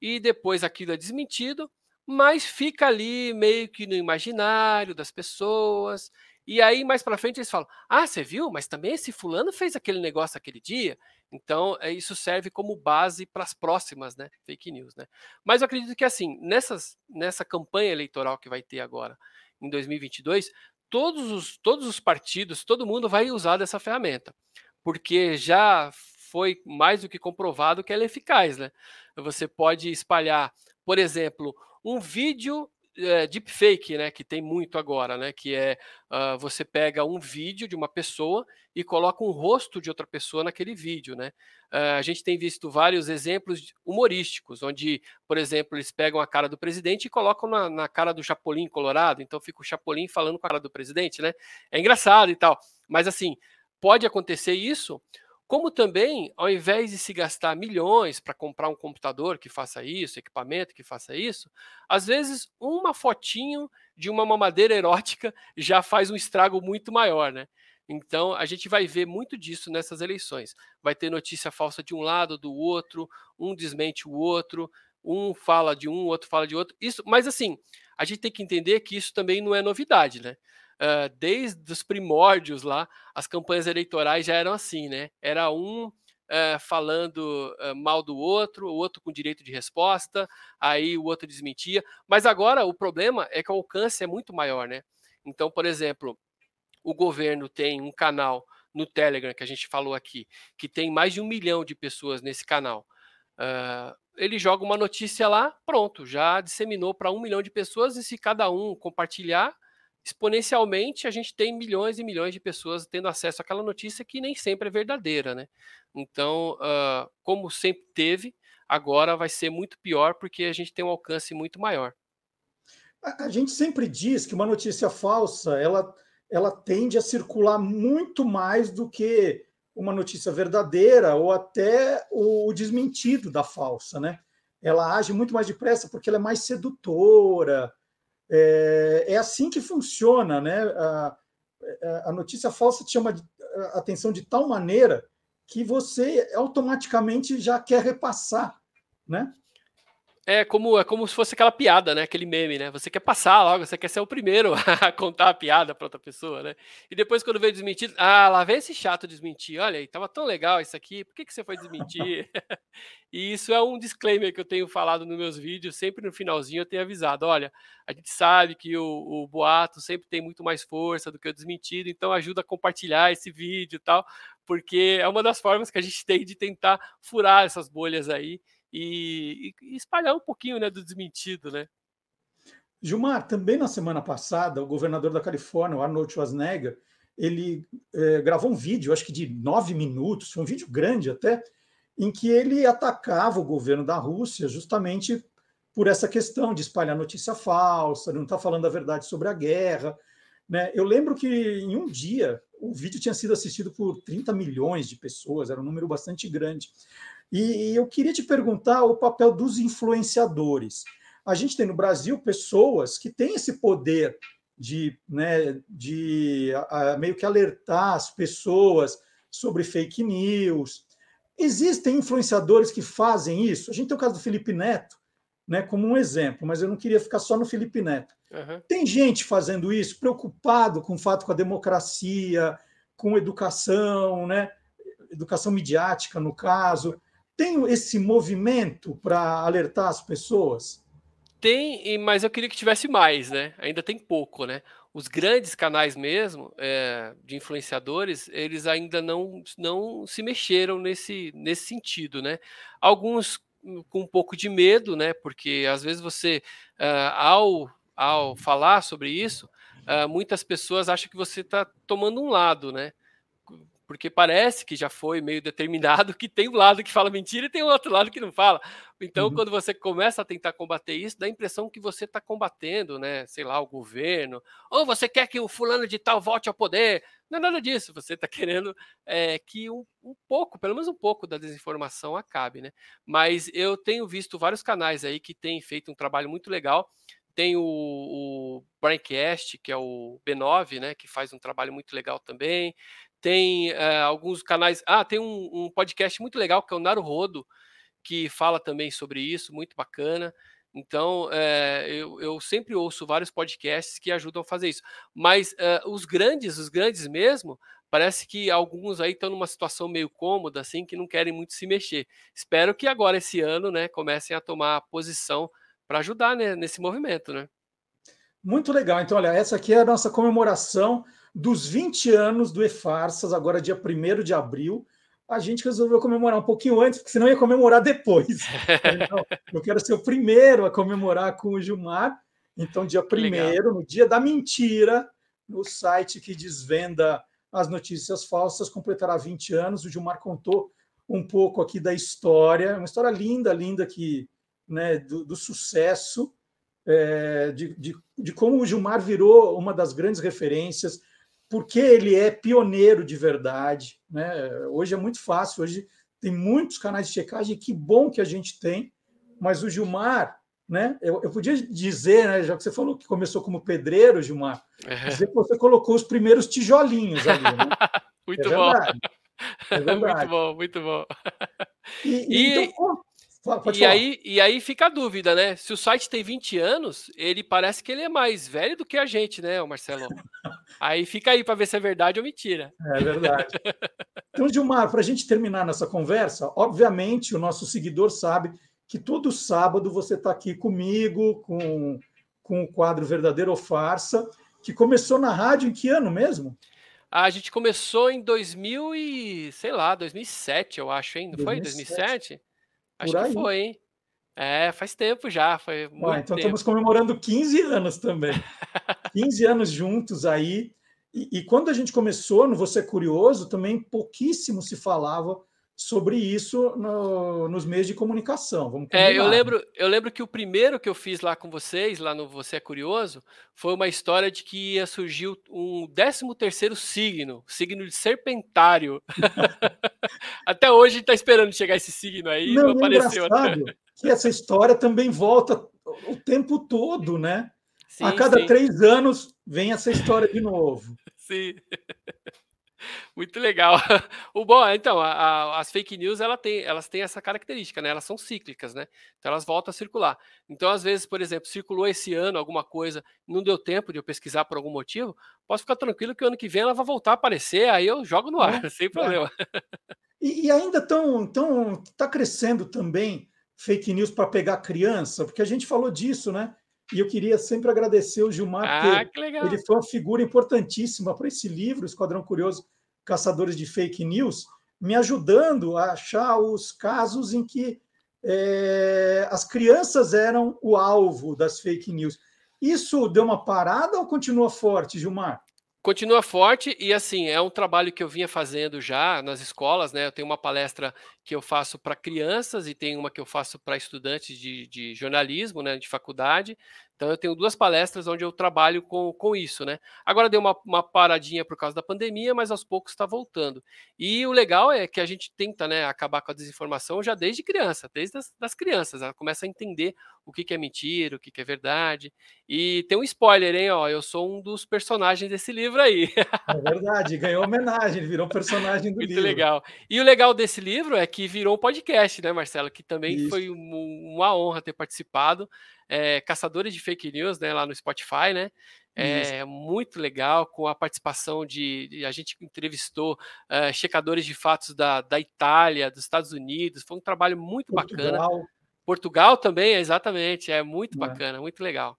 e depois aquilo é desmentido, mas fica ali meio que no imaginário das pessoas. E aí, mais para frente, eles falam: Ah, você viu? Mas também esse fulano fez aquele negócio aquele dia. Então, é, isso serve como base para as próximas né, fake news. Né? Mas eu acredito que, assim, nessas, nessa campanha eleitoral que vai ter agora, em 2022, todos os, todos os partidos, todo mundo vai usar dessa ferramenta. Porque já foi mais do que comprovado que ela é eficaz. Né? Você pode espalhar, por exemplo, um vídeo é, deepfake, né, que tem muito agora, né, que é uh, você pega um vídeo de uma pessoa e coloca um rosto de outra pessoa naquele vídeo, né. Uh, a gente tem visto vários exemplos humorísticos, onde, por exemplo, eles pegam a cara do presidente e colocam na, na cara do Chapolin Colorado, então fica o Chapolin falando com a cara do presidente, né. É engraçado e tal, mas assim pode acontecer isso como também, ao invés de se gastar milhões para comprar um computador que faça isso, equipamento que faça isso, às vezes uma fotinho de uma mamadeira erótica já faz um estrago muito maior, né? Então, a gente vai ver muito disso nessas eleições. Vai ter notícia falsa de um lado, do outro, um desmente o outro, um fala de um, outro fala de outro. Isso, mas assim, a gente tem que entender que isso também não é novidade, né? Uh, desde os primórdios lá, as campanhas eleitorais já eram assim, né? Era um é, falando é, mal do outro, o outro com direito de resposta, aí o outro desmentia. Mas agora o problema é que o alcance é muito maior, né? Então, por exemplo, o governo tem um canal no Telegram, que a gente falou aqui, que tem mais de um milhão de pessoas nesse canal. Uh, ele joga uma notícia lá, pronto, já disseminou para um milhão de pessoas, e se cada um compartilhar, exponencialmente a gente tem milhões e milhões de pessoas tendo acesso àquela notícia que nem sempre é verdadeira, né? Então, uh, como sempre teve, agora vai ser muito pior porque a gente tem um alcance muito maior. A, gente sempre diz que uma notícia falsa, ela, ela tende a circular muito mais do que uma notícia verdadeira ou até o, o desmentido da falsa, né? Ela age muito mais depressa porque ela é mais sedutora, é, é assim que funciona, né? A, a notícia falsa te chama a atenção de tal maneira que você automaticamente já quer repassar, né? É como, é como se fosse aquela piada, né? Aquele meme, né? Você quer passar logo, você quer ser o primeiro a contar a piada para outra pessoa, né? E depois, quando veio desmentir, ah, lá vem esse chato desmentir. Olha aí, tava tão legal isso aqui, por que, que você foi desmentir? e isso é um disclaimer que eu tenho falado nos meus vídeos, sempre no finalzinho eu tenho avisado: olha, a gente sabe que o, o boato sempre tem muito mais força do que o desmentido, então ajuda a compartilhar esse vídeo e tal, porque é uma das formas que a gente tem de tentar furar essas bolhas aí e, e espalhar um pouquinho né, do desmentido, né? Gilmar, também na semana passada, o governador da Califórnia, Arnold Schwarzenegger, ele é, gravou um vídeo, acho que de nove minutos, foi um vídeo grande até, em que ele atacava o governo da Rússia justamente por essa questão de espalhar notícia falsa, não estar tá falando a verdade sobre a guerra. Né? Eu lembro que em um dia o vídeo tinha sido assistido por 30 milhões de pessoas, era um número bastante grande. E eu queria te perguntar o papel dos influenciadores. A gente tem no Brasil pessoas que têm esse poder de, né, de a, a, meio que alertar as pessoas sobre fake news. Existem influenciadores que fazem isso. A gente tem o caso do Felipe Neto, né, como um exemplo, mas eu não queria ficar só no Felipe Neto. Uhum. Tem gente fazendo isso, preocupado com o fato com a democracia, com educação, né, educação midiática, no caso. Tem esse movimento para alertar as pessoas? Tem, mas eu queria que tivesse mais, né? Ainda tem pouco, né? Os grandes canais mesmo, é, de influenciadores, eles ainda não, não se mexeram nesse, nesse sentido, né? Alguns com um pouco de medo, né? Porque às vezes você, uh, ao, ao falar sobre isso, uh, muitas pessoas acham que você está tomando um lado, né? Porque parece que já foi meio determinado que tem um lado que fala mentira e tem um outro lado que não fala. Então, uhum. quando você começa a tentar combater isso, dá a impressão que você está combatendo, né? Sei lá, o governo, ou você quer que o fulano de tal volte ao poder. Não é nada disso. Você está querendo é, que um, um, pouco, pelo menos um pouco da desinformação acabe, né? Mas eu tenho visto vários canais aí que têm feito um trabalho muito legal. Tem o, o Braincast, que é o B9, né? Que faz um trabalho muito legal também tem é, alguns canais. Ah, tem um, um, podcast muito legal que é o Naruhodo, que fala também sobre isso, muito bacana. Então, é, eu, eu, sempre ouço vários podcasts que ajudam a fazer isso. Mas é, os grandes, os grandes mesmo, parece que alguns aí estão numa situação meio cômoda, assim, que não querem muito se mexer. Espero que agora, esse ano, né, comecem a tomar posição para ajudar né, nesse movimento, né? Muito legal. Então, olha, essa aqui é a nossa comemoração dos 20 anos do E-Farsas, agora dia 1 de abril. A gente resolveu comemorar um pouquinho antes, porque senão ia comemorar depois. Então, eu quero ser o primeiro a comemorar com o Gilmar. Então, dia 1 no dia da mentira, no site que desvenda as notícias falsas, completará 20 anos. O Gilmar contou um pouco aqui da história, uma história linda, linda que, né, do, do sucesso, é, de, de, de como o Gilmar virou uma das grandes referências porque ele é pioneiro de verdade. Né? Hoje é muito fácil, hoje tem muitos canais de checagem, que bom que a gente tem, mas o Gilmar, né? Eu, eu podia dizer, né, já que você falou que começou como pedreiro, Gilmar, é. dizer que você colocou os primeiros tijolinhos ali. Né? muito é bom. É verdade. Muito bom, muito bom. E, e... Então, Pode e, aí, e aí fica a dúvida, né? Se o site tem 20 anos, ele parece que ele é mais velho do que a gente, né, Marcelo? aí fica aí para ver se é verdade ou mentira. É verdade. Então, Gilmar, para a gente terminar nossa conversa, obviamente o nosso seguidor sabe que todo sábado você está aqui comigo, com, com o quadro Verdadeiro ou Farsa, que começou na rádio em que ano mesmo? A gente começou em 2000 e, sei lá, 2007, eu acho, hein? Não 2007? foi 2007? Acho que foi, hein? É, faz tempo já, foi muito ah, então tempo. estamos comemorando 15 anos também. 15 anos juntos aí. E, e, quando a gente começou no Você é Curioso, também pouquíssimo se falava sobre isso no, nos meios de comunicação. Vamos é, eu lembro, eu lembro que o primeiro que eu fiz lá com vocês, lá no Você é Curioso, foi uma história de que ia surgir um 13 terceiro signo, signo de serpentário. Até hoje a gente está esperando chegar esse signo aí, não, não apareceu. Até. Que essa história também volta o tempo todo, né? Sim, a cada sim. três anos vem essa história de novo. Sim. Muito legal. O bom, então, a, a, as fake news ela tem, elas têm essa característica, né? Elas são cíclicas, né? Então elas voltam a circular. Então, às vezes, por exemplo, circulou esse ano alguma coisa, não deu tempo de eu pesquisar por algum motivo, posso ficar tranquilo que o ano que vem ela vai voltar a aparecer, aí eu jogo no ar, é, sem problema. É. E, e, ainda tão, tão tá crescendo também fake news para pegar criança, porque a gente falou disso, né? E eu queria sempre agradecer o Gilmar, ah, porque ele foi uma figura importantíssima para esse livro, Esquadrão Curioso, Caçadores de Fake News, me ajudando a achar os casos em que é, as crianças eram o alvo das fake news. Isso deu uma parada ou continua forte, Gilmar? Continua forte e assim, é um trabalho que eu vinha fazendo já nas escolas, né? Eu tenho uma palestra que eu faço para crianças e tem uma que eu faço para estudantes de, de, jornalismo, né, de faculdade. Então eu tenho duas palestras onde eu trabalho com, com isso, né? Agora deu uma, uma paradinha por causa da pandemia, mas aos poucos está voltando. E o legal é que a gente tenta, né, acabar com a desinformação já desde criança, desde as das crianças. Ela começa a entender o que, que é mentira, o que, que é verdade. E tem um spoiler, hein? Ó, eu sou um dos personagens desse livro aí. É verdade, ganhou homenagem, ele virou personagem do Muito livro. Muito legal. E o legal desse livro é que virou um podcast, né, Marcelo? Que também Isso. foi um, uma honra ter participado é, Caçadores de Fake News, né, lá no Spotify, né? É muito legal, com a participação de. de a gente entrevistou uh, checadores de fatos da, da Itália, dos Estados Unidos. Foi um trabalho muito Portugal. bacana. Portugal também, exatamente. É muito é. bacana, muito legal.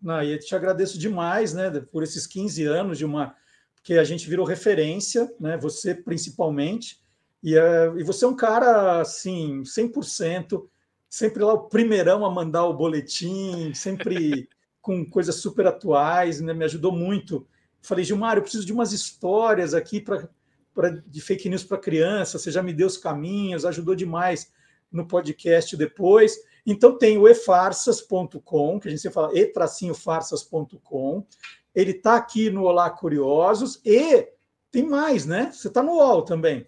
Não, e eu te agradeço demais, né, por esses 15 anos de uma. Porque a gente virou referência, né, você principalmente. E, uh, e você é um cara, assim, 100% sempre lá o primeirão a mandar o boletim, sempre com coisas super atuais, né? me ajudou muito. Falei, Gilmar, eu preciso de umas histórias aqui para de fake news para criança, você já me deu os caminhos, ajudou demais no podcast depois. Então tem o efarsas.com, que a gente sempre fala e-farsas.com. Ele está aqui no Olá Curiosos e tem mais, né? Você está no UOL também.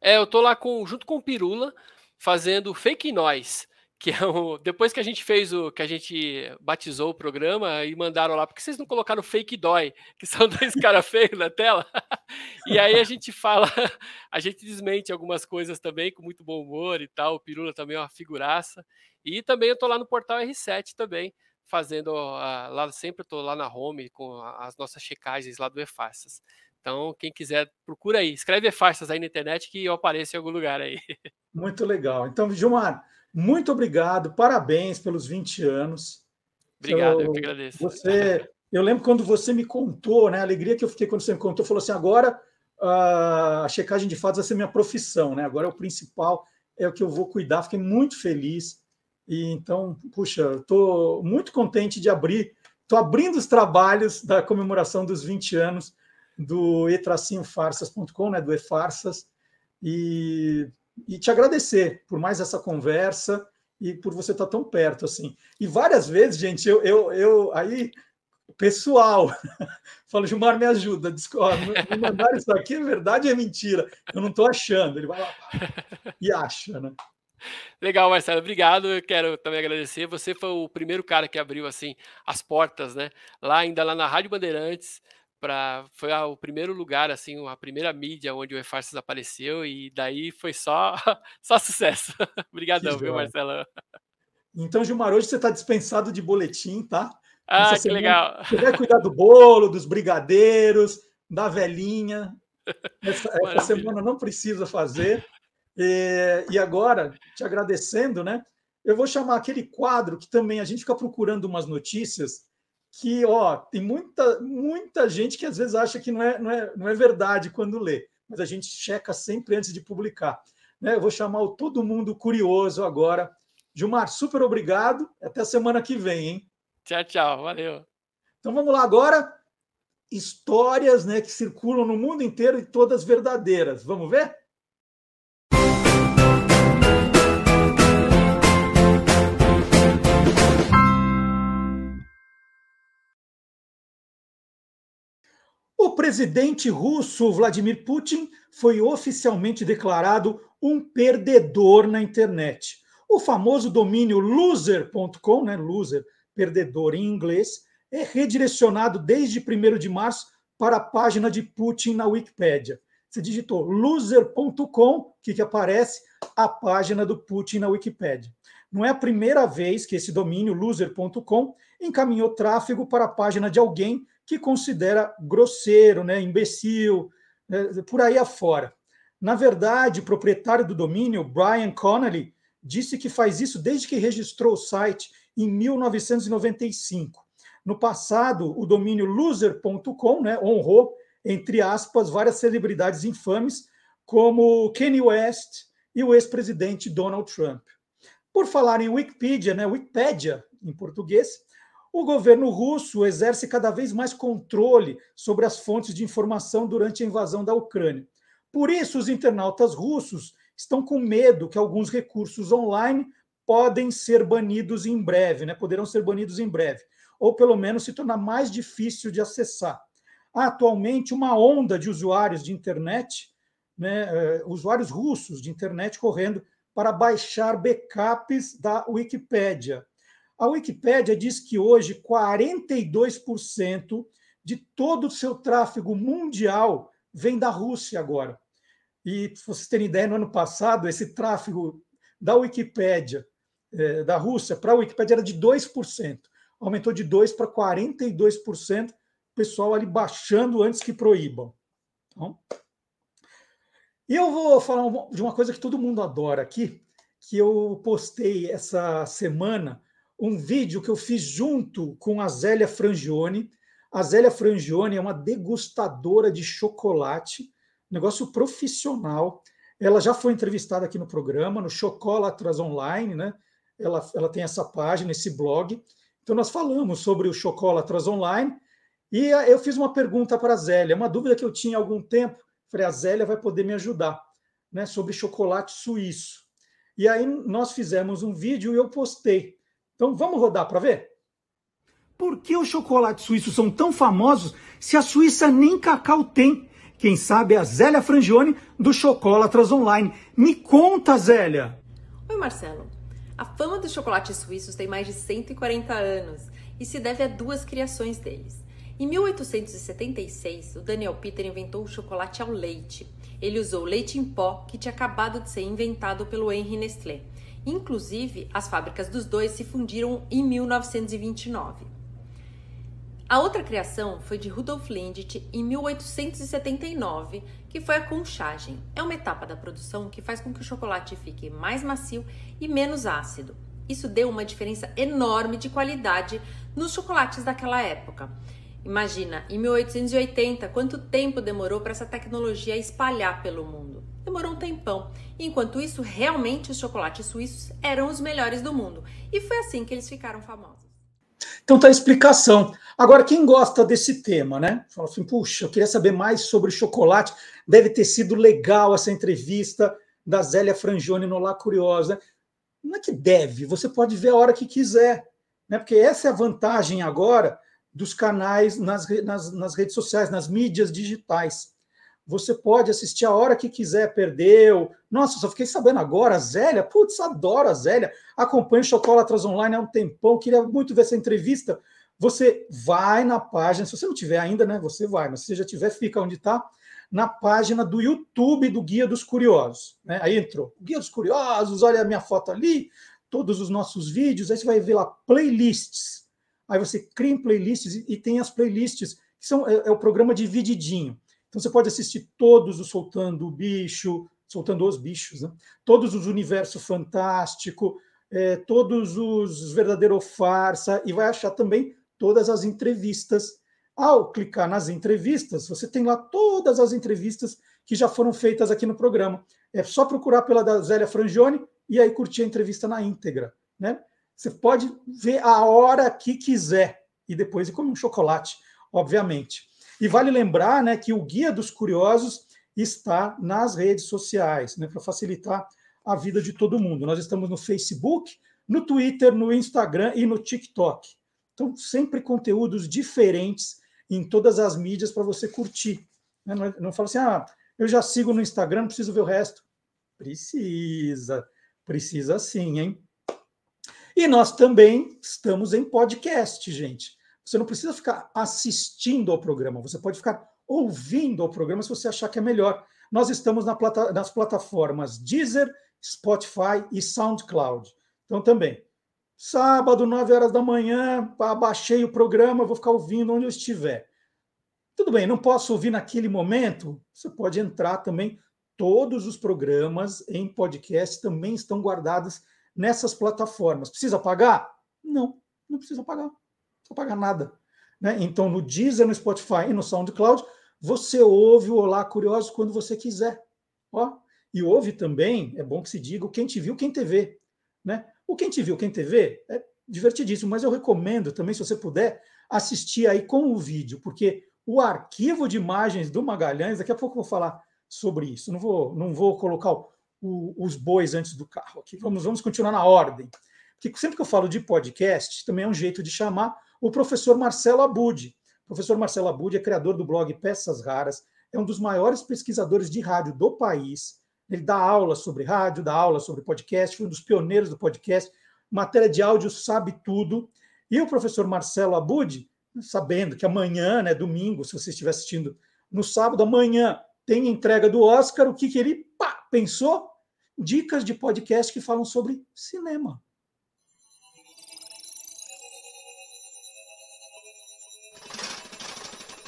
É, eu estou lá com, junto com o Pirula, fazendo fake noise que é o, depois que a gente fez o que a gente batizou o programa e mandaram lá, porque vocês não colocaram fake dói, que são dois caras feios na tela? E aí a gente fala, a gente desmente algumas coisas também com muito bom humor e tal. O Pirula também é uma figuraça. E também eu tô lá no portal R7 também, fazendo uh, lá sempre eu tô lá na home com as nossas checagens lá do E-Farsas. Então, quem quiser, procura aí, escreve E-Farsas aí na internet que eu apareço em algum lugar aí. Muito legal. Então, Gilmar, muito obrigado, parabéns pelos 20 anos. Obrigado, eu, eu que agradeço. Você, eu lembro quando você me contou, né? A alegria que eu fiquei quando você me contou, falou assim: agora a checagem de fatos vai ser minha profissão, né? Agora é o principal, é o que eu vou cuidar. Fiquei muito feliz. E então, puxa, estou muito contente de abrir, estou abrindo os trabalhos da comemoração dos 20 anos do etracinhofarsas.com, né? Do e-farsas. E e te agradecer por mais essa conversa e por você estar tão perto assim. E várias vezes, gente, eu, eu, eu aí pessoal, falo, Gilmar, me ajuda, me mandaram isso aqui, é verdade ou é mentira? Eu não estou achando. Ele vai lá e acha, né? Legal, Marcelo, obrigado. Eu quero também agradecer. Você foi o primeiro cara que abriu assim as portas, né? Lá ainda lá na Rádio Bandeirantes, para foi a, o primeiro lugar assim, a primeira mídia onde o E-Farsas apareceu e daí foi só só sucesso. Obrigadão, viu, Marcelo? Então, Gilmar, hoje você está dispensado de boletim, tá? Ah, Essa que semana, legal. Você vai cuidar do bolo, dos brigadeiros, da velhinha. Essa, essa semana não precisa fazer. E, e, agora, te agradecendo, né? Eu vou chamar aquele quadro que também a gente fica procurando umas notícias que, ó, tem muita, muita gente que às vezes acha que não é, não é, não é verdade quando lê, mas a gente checa sempre antes de publicar. Né? Eu vou chamar o Todo Mundo Curioso agora. Gilmar, super obrigado. Até semana que vem, hein? Tchau, tchau. Valeu. Então vamos lá agora. Histórias né, que circulam no mundo inteiro e todas verdadeiras. Vamos ver? O presidente russo Vladimir Putin foi oficialmente declarado um perdedor na internet. O famoso domínio loser.com, né, loser, perdedor em inglês, é redirecionado desde 1 de março para a página de Putin na Wikipédia. Você digitou loser.com, o que, que aparece? A página do Putin na Wikipédia. Não é a primeira vez que esse domínio loser.com encaminhou tráfego para a página de alguém que considera grosseiro, né, imbecil, né, por aí afora. Na verdade, o proprietário do domínio, Brian Connolly, disse que faz isso desde que registrou o site em 1995. No passado, o domínio loser.com né, honrou, entre aspas, várias celebridades infames, como Kanye West e o ex-presidente Donald Trump. Por falar em Wikipedia, né, Wikipedia em português, o governo russo exerce cada vez mais controle sobre as fontes de informação durante a invasão da Ucrânia. Por isso, os internautas russos estão com medo que alguns recursos online podem ser banidos em breve, né? poderão ser banidos em breve, ou pelo menos se tornar mais difícil de acessar. Atualmente uma onda de usuários de internet, né, eh, usuários russos de internet correndo para baixar backups da Wikipédia. A Wikipédia diz que hoje 42% de todo o seu tráfego mundial vem da Rússia agora. E, para vocês terem ideia, no ano passado, esse tráfego da Wikipédia, é, da Rússia, para a Wikipédia era de 2%. Aumentou de 2% para 42%, o pessoal ali baixando antes que proíbam. Então, e eu vou falar de uma coisa que todo mundo adora aqui, que eu postei essa semana um vídeo que eu fiz junto com a Zélia Frangione. A Zélia Frangione é uma degustadora de chocolate, negócio profissional. Ela já foi entrevistada aqui no programa, no Chocolatras Online, né? Ela, ela tem essa página, esse blog. Então, nós falamos sobre o Chocolatras Online e eu fiz uma pergunta para a Zélia, uma dúvida que eu tinha há algum tempo. Falei, a Zélia vai poder me ajudar, né? Sobre chocolate suíço. E aí nós fizemos um vídeo e eu postei. Então vamos rodar para ver? Por que os chocolates suíços são tão famosos se a Suíça nem cacau tem? Quem sabe é a Zélia Frangione do Chocolatras Online. Me conta, Zélia! Oi, Marcelo. A fama dos chocolates suíços tem mais de 140 anos e se deve a duas criações deles. Em 1876, o Daniel Peter inventou o chocolate ao leite. Ele usou leite em pó que tinha acabado de ser inventado pelo Henri Nestlé Inclusive, as fábricas dos dois se fundiram em 1929. A outra criação foi de Rudolf Lindt em 1879, que foi a conchagem. É uma etapa da produção que faz com que o chocolate fique mais macio e menos ácido. Isso deu uma diferença enorme de qualidade nos chocolates daquela época. Imagina, em 1880, quanto tempo demorou para essa tecnologia espalhar pelo mundo? Demorou um tempão. Enquanto isso, realmente os chocolates suíços eram os melhores do mundo. E foi assim que eles ficaram famosos. Então tá a explicação. Agora, quem gosta desse tema, né? Fala assim, puxa, eu queria saber mais sobre chocolate. Deve ter sido legal essa entrevista da Zélia Frangione no Lá Curiosa. Né? Não é que deve, você pode ver a hora que quiser. Né? Porque essa é a vantagem agora dos canais nas, nas, nas redes sociais, nas mídias digitais. Você pode assistir a hora que quiser, perdeu. Nossa, só fiquei sabendo agora, Zélia. Putz, adoro a Zélia. Acompanho Chocolatras Online há um tempão. Queria muito ver essa entrevista. você vai na página, se você não tiver ainda, né, você vai, mas se já tiver, fica onde está, na página do YouTube do Guia dos Curiosos. Né? Aí entrou, Guia dos Curiosos, olha a minha foto ali, todos os nossos vídeos, aí você vai ver lá playlists. Aí você cria em playlists e, tem as playlists, que são, é, é, o programa divididinho. Então você pode assistir todos os Soltando o Bicho, Soltando os Bichos, né? todos os Universo Fantástico, é, todos os Verdadeiro Farsa, e vai achar também todas as entrevistas. Ao clicar nas entrevistas, você tem lá todas as entrevistas que já foram feitas aqui no programa. É só procurar pela da Zélia Frangione e aí curtir a entrevista na íntegra. Né? Você pode ver a hora que quiser e depois comer um chocolate, obviamente. E vale lembrar né, que o Guia dos Curiosos está nas redes sociais, né, para facilitar a vida de todo mundo. Nós estamos no Facebook, no Twitter, no Instagram e no TikTok. Então, sempre conteúdos diferentes em todas as mídias para você curtir. Né? Não, não fala assim, ah, eu já sigo no Instagram, preciso ver o resto. Precisa, precisa sim, hein? E nós também estamos em podcast, gente. Você não precisa ficar assistindo ao programa, você pode ficar ouvindo ao programa se você achar que é melhor. Nós estamos na plata nas plataformas Deezer, Spotify e SoundCloud. Então, também, Sábado, 9 horas da manhã, baixei o programa, vou ficar ouvindo onde eu estiver. Tudo bem, não posso ouvir naquele momento? Você pode entrar também. Todos os programas em podcast também estão guardados nessas plataformas. Precisa pagar? Não, não precisa pagar. Não precisa pagar nada. Né? Então, no Deezer, no Spotify e no SoundCloud, você ouve o Olá Curioso quando você quiser. Ó, e ouve também, é bom que se diga, quem te viu, quem te vê. Né? O Quem Te Viu, Quem Te Vê é divertidíssimo, mas eu recomendo também, se você puder, assistir aí com o vídeo, porque o arquivo de imagens do Magalhães, daqui a pouco eu vou falar sobre isso, não vou, não vou colocar o, o, os bois antes do carro aqui, vamos, vamos continuar na ordem. Porque sempre que eu falo de podcast, também é um jeito de chamar o professor Marcelo Abud. O professor Marcelo Abud é criador do blog Peças Raras, é um dos maiores pesquisadores de rádio do país, ele dá aula sobre rádio, dá aula sobre podcast, foi um dos pioneiros do podcast. Matéria de áudio sabe tudo. E o professor Marcelo Abud, sabendo que amanhã, né, domingo, se você estiver assistindo no sábado, amanhã tem entrega do Oscar, o que, que ele pá, pensou? Dicas de podcast que falam sobre cinema.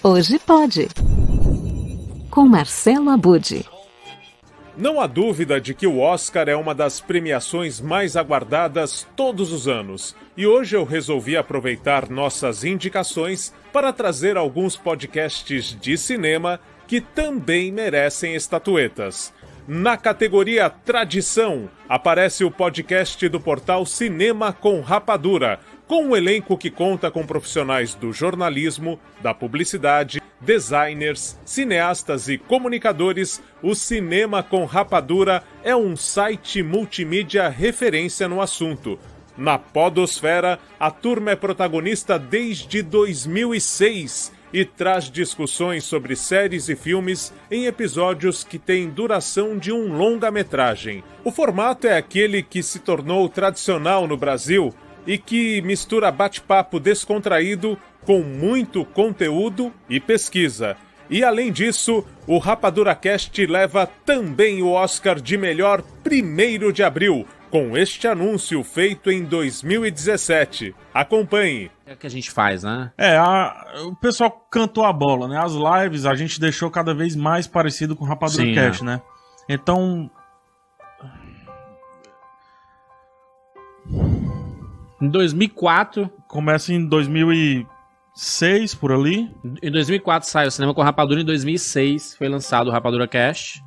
Hoje pode. Com Marcelo Abude. Não há dúvida de que o Oscar é uma das premiações mais aguardadas todos os anos. E hoje eu resolvi aproveitar nossas indicações para trazer alguns podcasts de cinema que também merecem estatuetas. Na categoria Tradição, aparece o podcast do portal Cinema com Rapadura, com um elenco que conta com profissionais do jornalismo, da publicidade, designers, cineastas e comunicadores, o Cinema com Rapadura é um site multimídia referência no assunto. Na Podosfera, a turma é protagonista desde 2006 e traz discussões sobre séries e filmes em episódios que têm duração de um longa-metragem. O formato é aquele que se tornou tradicional no Brasil e que mistura bate-papo descontraído com muito conteúdo e pesquisa. E além disso, o Rapadura Cast leva também o Oscar de melhor 1 de abril, com este anúncio feito em 2017. Acompanhe. É o que a gente faz, né? É, a, o pessoal cantou a bola, né? As lives a gente deixou cada vez mais parecido com o Rapadura Sim, Cast, é. né? Então, Em 2004. Começa em 2006, por ali. Em 2004 sai o Cinema com Rapadura, em 2006 foi lançado o Rapadura Cash.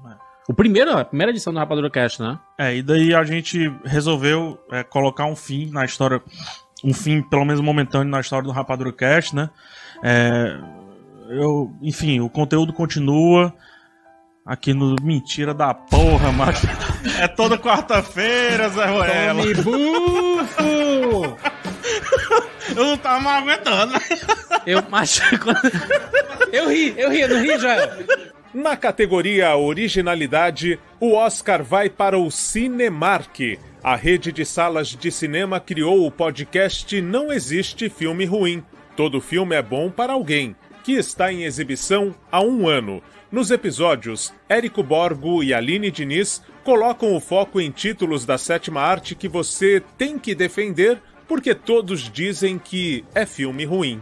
O primeiro, a primeira edição do Rapadura Cash, né? É, e daí a gente resolveu é, colocar um fim na história, um fim pelo menos momentâneo na história do Rapadura Cash, né? É, eu, enfim, o conteúdo continua aqui no Mentira da Porra, macho. É toda quarta-feira, Zé Ruela. Tome bufo! Eu não tava mais aguentando. Eu, macho, eu ri, eu ri, eu não ri, já. Na categoria Originalidade, o Oscar vai para o Cinemark. A rede de salas de cinema criou o podcast Não Existe Filme Ruim Todo filme é bom para alguém, que está em exibição há um ano. Nos episódios, Érico Borgo e Aline Diniz colocam o foco em títulos da sétima arte que você tem que defender porque todos dizem que é filme ruim.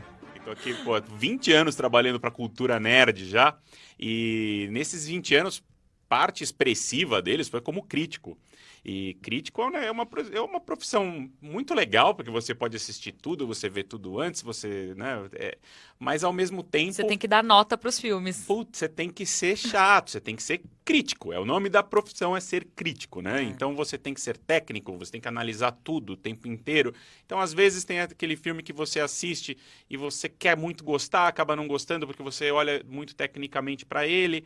Tô aqui, pô, 20 anos trabalhando para cultura nerd já, e nesses 20 anos, parte expressiva deles foi como crítico. E crítico né, é uma, é uma profissão muito legal, porque você pode assistir tudo, você vê tudo antes, você. Né, é, mas ao mesmo tempo. Você tem que dar nota para os filmes. Putz, você tem que ser chato, você tem que ser crítico. É o nome da profissão é ser crítico, né? É. Então você tem que ser técnico, você tem que analisar tudo o tempo inteiro. Então, às vezes, tem aquele filme que você assiste e você quer muito gostar, acaba não gostando porque você olha muito tecnicamente para ele.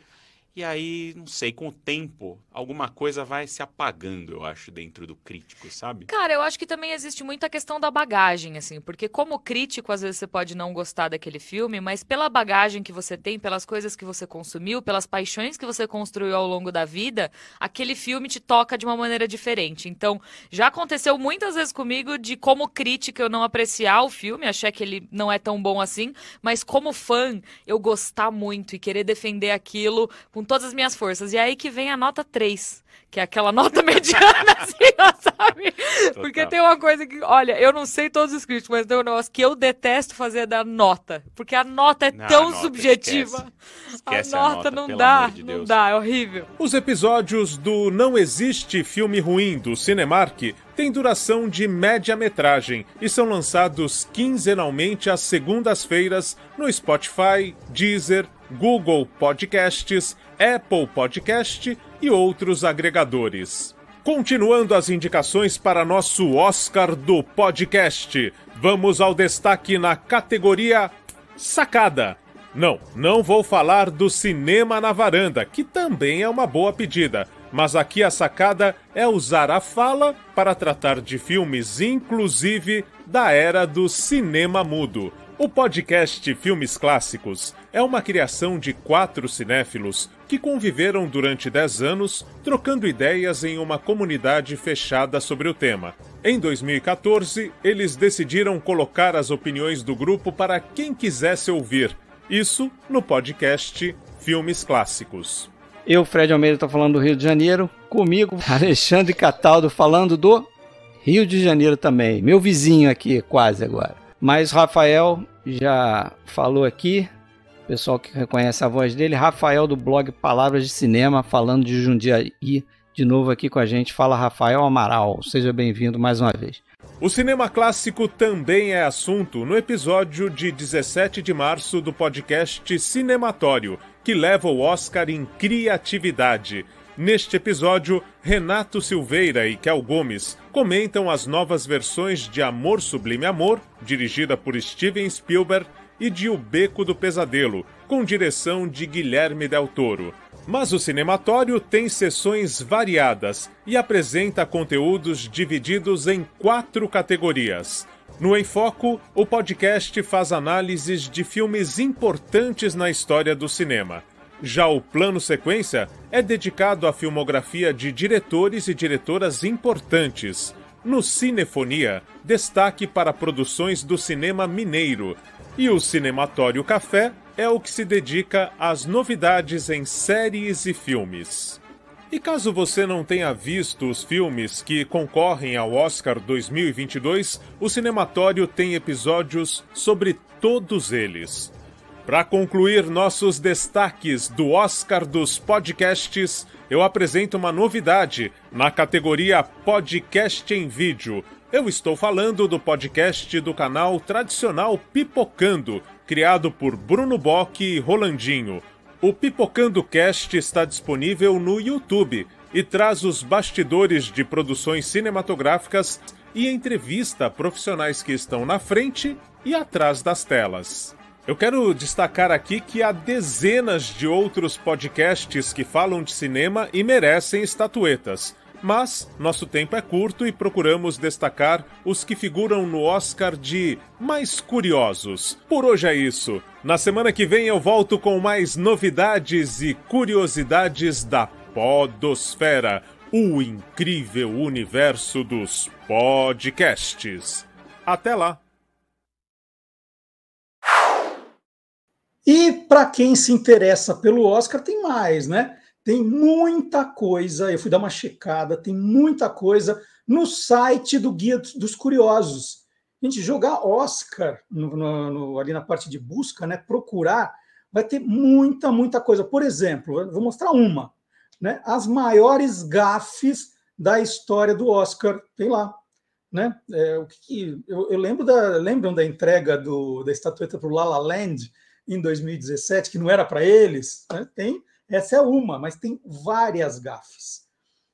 E aí, não sei, com o tempo, alguma coisa vai se apagando, eu acho, dentro do crítico, sabe? Cara, eu acho que também existe muita questão da bagagem, assim, porque como crítico, às vezes você pode não gostar daquele filme, mas pela bagagem que você tem, pelas coisas que você consumiu, pelas paixões que você construiu ao longo da vida, aquele filme te toca de uma maneira diferente. Então, já aconteceu muitas vezes comigo de, como crítica, eu não apreciar o filme, achar que ele não é tão bom assim, mas como fã, eu gostar muito e querer defender aquilo com com todas as minhas forças. E é aí que vem a nota 3, que é aquela nota mediana, assim, sabe? Total. Porque tem uma coisa que, olha, eu não sei todos os críticos, mas tem um negócio que eu detesto fazer da nota. Porque a nota é não, tão nota, subjetiva. Esquece. Esquece a, nota, a nota não dá, de não dá, é horrível. Os episódios do Não Existe Filme Ruim do Cinemark têm duração de média-metragem e são lançados quinzenalmente às segundas-feiras no Spotify, Deezer, Google Podcasts, Apple Podcast e outros agregadores. Continuando as indicações para nosso Oscar do podcast, vamos ao destaque na categoria Sacada. Não, não vou falar do Cinema na Varanda, que também é uma boa pedida, mas aqui a sacada é usar a fala para tratar de filmes, inclusive da era do cinema mudo. O podcast Filmes Clássicos é uma criação de quatro cinéfilos que conviveram durante dez anos trocando ideias em uma comunidade fechada sobre o tema. Em 2014, eles decidiram colocar as opiniões do grupo para quem quisesse ouvir. Isso no podcast Filmes Clássicos. Eu, Fred Almeida, estou falando do Rio de Janeiro. Comigo, Alexandre Cataldo falando do Rio de Janeiro também. Meu vizinho aqui, quase agora. Mas Rafael já falou aqui, pessoal que reconhece a voz dele, Rafael do blog Palavras de Cinema, falando de Jundiaí, de novo aqui com a gente. Fala Rafael Amaral, seja bem-vindo mais uma vez. O cinema clássico também é assunto no episódio de 17 de março do podcast Cinematório, que leva o Oscar em criatividade. Neste episódio, Renato Silveira e Kel Gomes comentam as novas versões de Amor Sublime Amor, dirigida por Steven Spielberg, e de O Beco do Pesadelo, com direção de Guilherme Del Toro. Mas o cinematório tem sessões variadas e apresenta conteúdos divididos em quatro categorias. No Em Foco, o podcast faz análises de filmes importantes na história do cinema. Já o plano sequência é dedicado à filmografia de diretores e diretoras importantes. No Cinefonia, destaque para produções do cinema mineiro. E o Cinematório Café é o que se dedica às novidades em séries e filmes. E caso você não tenha visto os filmes que concorrem ao Oscar 2022, o Cinematório tem episódios sobre todos eles. Para concluir nossos destaques do Oscar dos podcasts, eu apresento uma novidade na categoria Podcast em Vídeo. Eu estou falando do podcast do canal tradicional Pipocando, criado por Bruno Bock e Rolandinho. O Pipocando Cast está disponível no YouTube e traz os bastidores de produções cinematográficas e entrevista profissionais que estão na frente e atrás das telas. Eu quero destacar aqui que há dezenas de outros podcasts que falam de cinema e merecem estatuetas. Mas nosso tempo é curto e procuramos destacar os que figuram no Oscar de mais curiosos. Por hoje é isso. Na semana que vem eu volto com mais novidades e curiosidades da Podosfera o incrível universo dos podcasts. Até lá! E para quem se interessa pelo Oscar, tem mais, né? Tem muita coisa. Eu fui dar uma checada, tem muita coisa no site do Guia dos Curiosos. A gente jogar Oscar no, no, no, ali na parte de busca, né? Procurar, vai ter muita, muita coisa. Por exemplo, vou mostrar uma, né? As maiores gafes da história do Oscar, tem lá. Né? É, o que, eu, eu, lembro da lembram da entrega do, da estatueta para o La La Land em 2017 que não era para eles. Né? Tem essa é uma, mas tem várias gafes.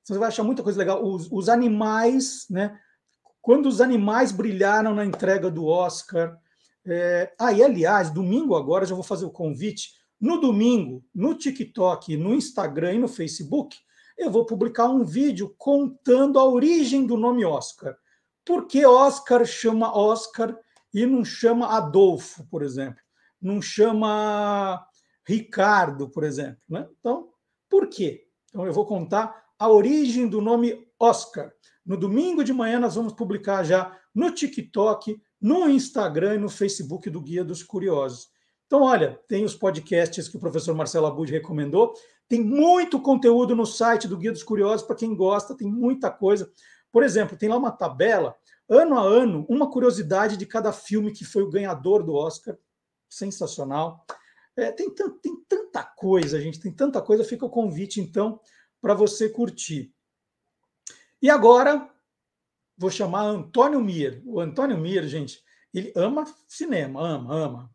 Você vai achar muita coisa legal. Os, os animais, né? Quando os animais brilharam na entrega do Oscar. É... Ah, e aliás, domingo agora já vou fazer o convite. No domingo, no TikTok, no Instagram e no Facebook, eu vou publicar um vídeo contando a origem do nome Oscar. Por que Oscar chama Oscar e não chama Adolfo, por exemplo? Não chama Ricardo, por exemplo. Né? Então, por quê? Então, eu vou contar a origem do nome Oscar. No domingo de manhã, nós vamos publicar já no TikTok, no Instagram e no Facebook do Guia dos Curiosos. Então, olha, tem os podcasts que o professor Marcelo Abud recomendou, tem muito conteúdo no site do Guia dos Curiosos para quem gosta, tem muita coisa. Por exemplo, tem lá uma tabela, ano a ano, uma curiosidade de cada filme que foi o ganhador do Oscar. Sensacional. É, tem, tem tanta coisa, gente, tem tanta coisa. Fica o convite, então, para você curtir. E agora, vou chamar Antônio Mir. O Antônio Mir, gente, ele ama cinema, ama, ama.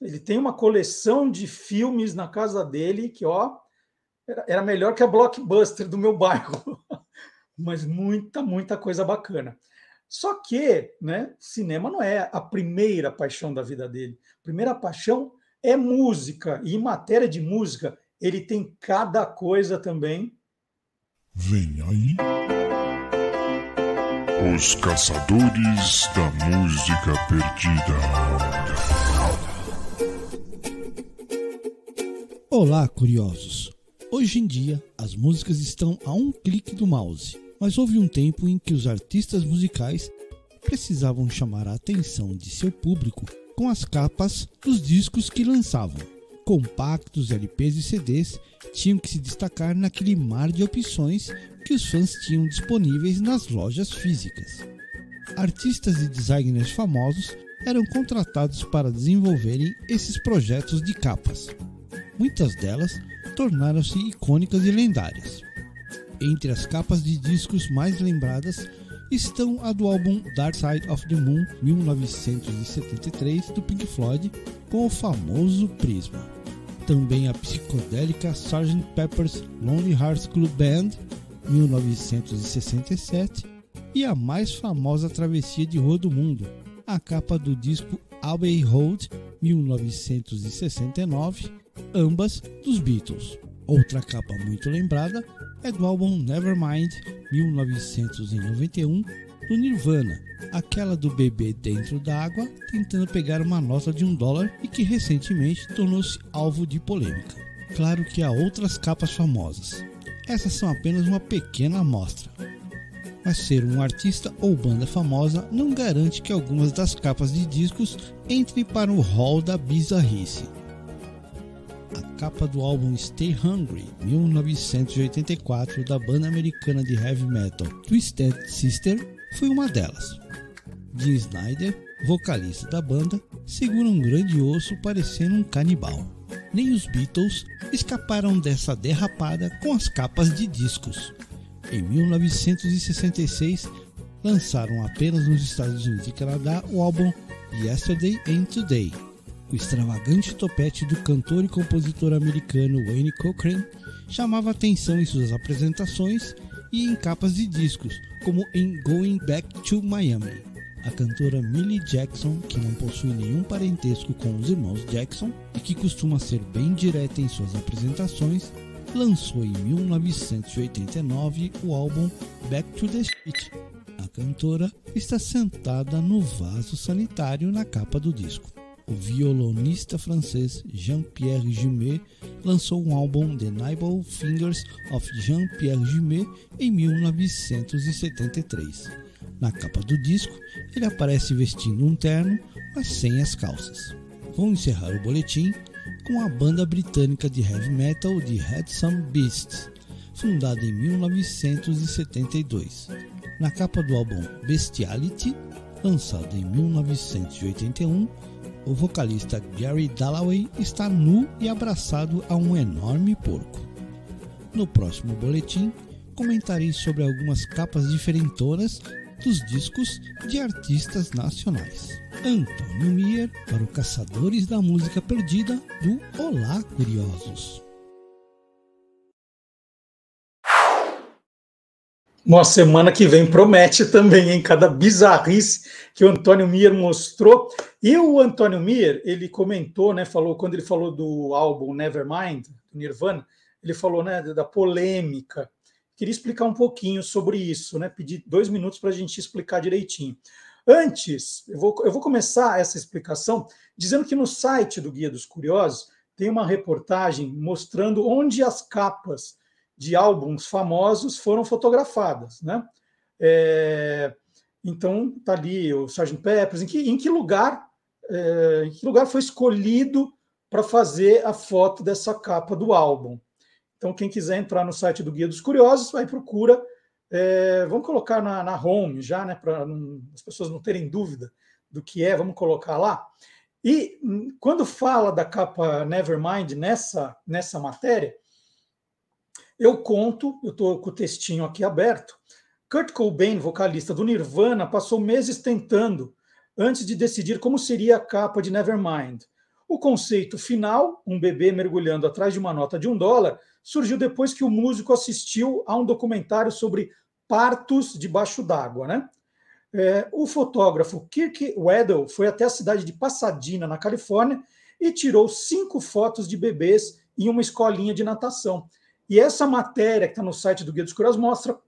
Ele tem uma coleção de filmes na casa dele que, ó, era, era melhor que a blockbuster do meu bairro. Mas muita, muita coisa bacana. Só que, né, cinema não é a primeira paixão da vida dele. A primeira paixão é música. E em matéria de música, ele tem cada coisa também. Vem aí. Os Caçadores da Música Perdida. Olá, curiosos. Hoje em dia, as músicas estão a um clique do mouse, mas houve um tempo em que os artistas musicais precisavam chamar a atenção de seu público com as capas dos discos que lançavam. Compactos, LPs e CDs tinham que se destacar naquele mar de opções que os fãs tinham disponíveis nas lojas físicas. Artistas e designers famosos eram contratados para desenvolverem esses projetos de capas. Muitas delas tornaram-se icônicas e lendárias. Entre as capas de discos mais lembradas estão a do álbum Dark Side of the Moon 1973 do Pink Floyd com o famoso prisma. Também a psicodélica Sgt. Pepper's Lonely Hearts Club Band 1967 e a mais famosa travessia de rua do mundo, a capa do disco Abbey Road 1969 ambas dos Beatles. Outra capa muito lembrada é do álbum Nevermind 1991 do Nirvana, aquela do bebê dentro d'água tentando pegar uma nota de um dólar e que recentemente tornou-se alvo de polêmica. Claro que há outras capas famosas. Essas são apenas uma pequena amostra. Mas ser um artista ou banda famosa não garante que algumas das capas de discos entrem para o hall da bizarrice capa do álbum Stay Hungry, 1984, da banda americana de heavy metal Twisted Sister, foi uma delas. Jim Snyder, vocalista da banda, segura um grande osso parecendo um canibal. Nem os Beatles escaparam dessa derrapada com as capas de discos. Em 1966, lançaram apenas nos Estados Unidos e Canadá o álbum Yesterday and Today, o extravagante topete do cantor e compositor americano Wayne Cochran chamava atenção em suas apresentações e em capas de discos, como em Going Back to Miami. A cantora Millie Jackson, que não possui nenhum parentesco com os irmãos Jackson e que costuma ser bem direta em suas apresentações, lançou em 1989 o álbum Back to the Street. A cantora está sentada no vaso sanitário na capa do disco o violonista francês Jean-Pierre Jumet lançou um álbum The Nibble Fingers of Jean-Pierre Jumet em 1973. Na capa do disco, ele aparece vestindo um terno, mas sem as calças. Vou encerrar o boletim com a banda britânica de heavy metal de Headsome Beasts, fundada em 1972. Na capa do álbum Bestiality, lançado em 1981, o vocalista Gary Dalloway está nu e abraçado a um enorme porco. No próximo boletim, comentarei sobre algumas capas diferentonas dos discos de artistas nacionais. Antônio Mier para o Caçadores da Música Perdida do Olá Curiosos. Uma semana que vem promete também, em cada bizarrice que o Antônio Mier mostrou. E o Antônio Mier, ele comentou, né, falou quando ele falou do álbum Nevermind, do Nirvana, ele falou, né, da polêmica. Queria explicar um pouquinho sobre isso, né? Pedir dois minutos para a gente explicar direitinho. Antes, eu vou, eu vou começar essa explicação dizendo que no site do Guia dos Curiosos tem uma reportagem mostrando onde as capas de álbuns famosos foram fotografadas, né? É, então tá ali o Sgt. Peppers. Em que, em que lugar, é, em que lugar foi escolhido para fazer a foto dessa capa do álbum? Então quem quiser entrar no site do Guia dos Curiosos vai procura. É, vamos colocar na, na home já, né? Para as pessoas não terem dúvida do que é. Vamos colocar lá. E hum, quando fala da capa Nevermind nessa nessa matéria eu conto, eu estou com o textinho aqui aberto. Kurt Cobain, vocalista do Nirvana, passou meses tentando antes de decidir como seria a capa de Nevermind. O conceito final, um bebê mergulhando atrás de uma nota de um dólar, surgiu depois que o músico assistiu a um documentário sobre partos debaixo d'água. Né? É, o fotógrafo Kirk Weddle foi até a cidade de Pasadena, na Califórnia, e tirou cinco fotos de bebês em uma escolinha de natação. E essa matéria que está no site do Guia dos mostra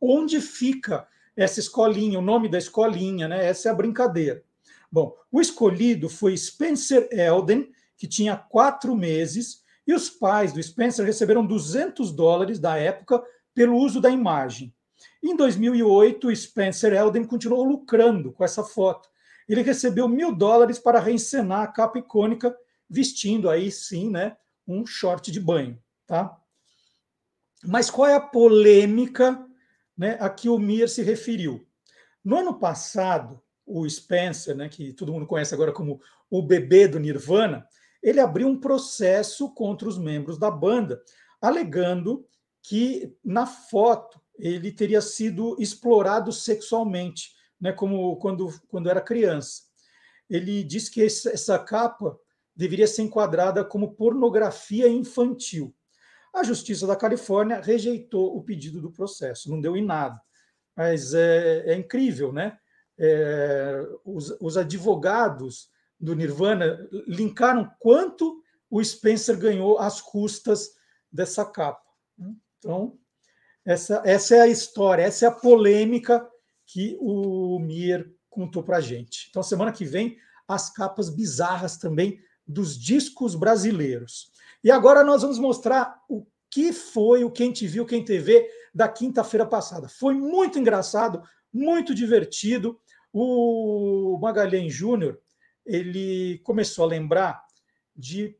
onde fica essa escolinha, o nome da escolinha, né? Essa é a brincadeira. Bom, o escolhido foi Spencer Elden, que tinha quatro meses, e os pais do Spencer receberam 200 dólares da época pelo uso da imagem. Em 2008, Spencer Elden continuou lucrando com essa foto. Ele recebeu mil dólares para reencenar a capa icônica, vestindo aí sim, né, um short de banho, tá? Mas qual é a polêmica né, a que o Mir se referiu? No ano passado, o Spencer, né, que todo mundo conhece agora como o bebê do Nirvana, ele abriu um processo contra os membros da banda, alegando que na foto ele teria sido explorado sexualmente, né, como quando, quando era criança. Ele disse que essa capa deveria ser enquadrada como pornografia infantil. A Justiça da Califórnia rejeitou o pedido do processo, não deu em nada. Mas é, é incrível, né? É, os, os advogados do Nirvana linkaram quanto o Spencer ganhou às custas dessa capa. Então, essa, essa é a história, essa é a polêmica que o Mir contou para a gente. Então, semana que vem, as capas bizarras também dos discos brasileiros. E agora nós vamos mostrar o que foi o Quem Te Viu, Quem TV da quinta-feira passada. Foi muito engraçado, muito divertido. O Magalhães Júnior ele começou a lembrar de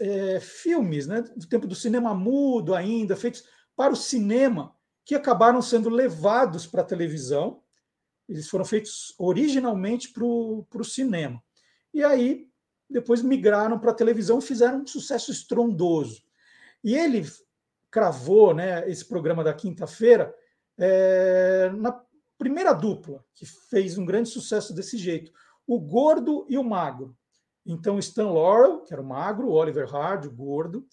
é, filmes né, do tempo do cinema mudo ainda, feitos para o cinema, que acabaram sendo levados para a televisão. Eles foram feitos originalmente para o cinema. E aí depois migraram para a televisão e fizeram um sucesso estrondoso. E ele cravou né, esse programa da quinta-feira é, na primeira dupla, que fez um grande sucesso desse jeito: o gordo e o magro. Então, Stan Laurel, que era o magro, Oliver Hard, o gordo,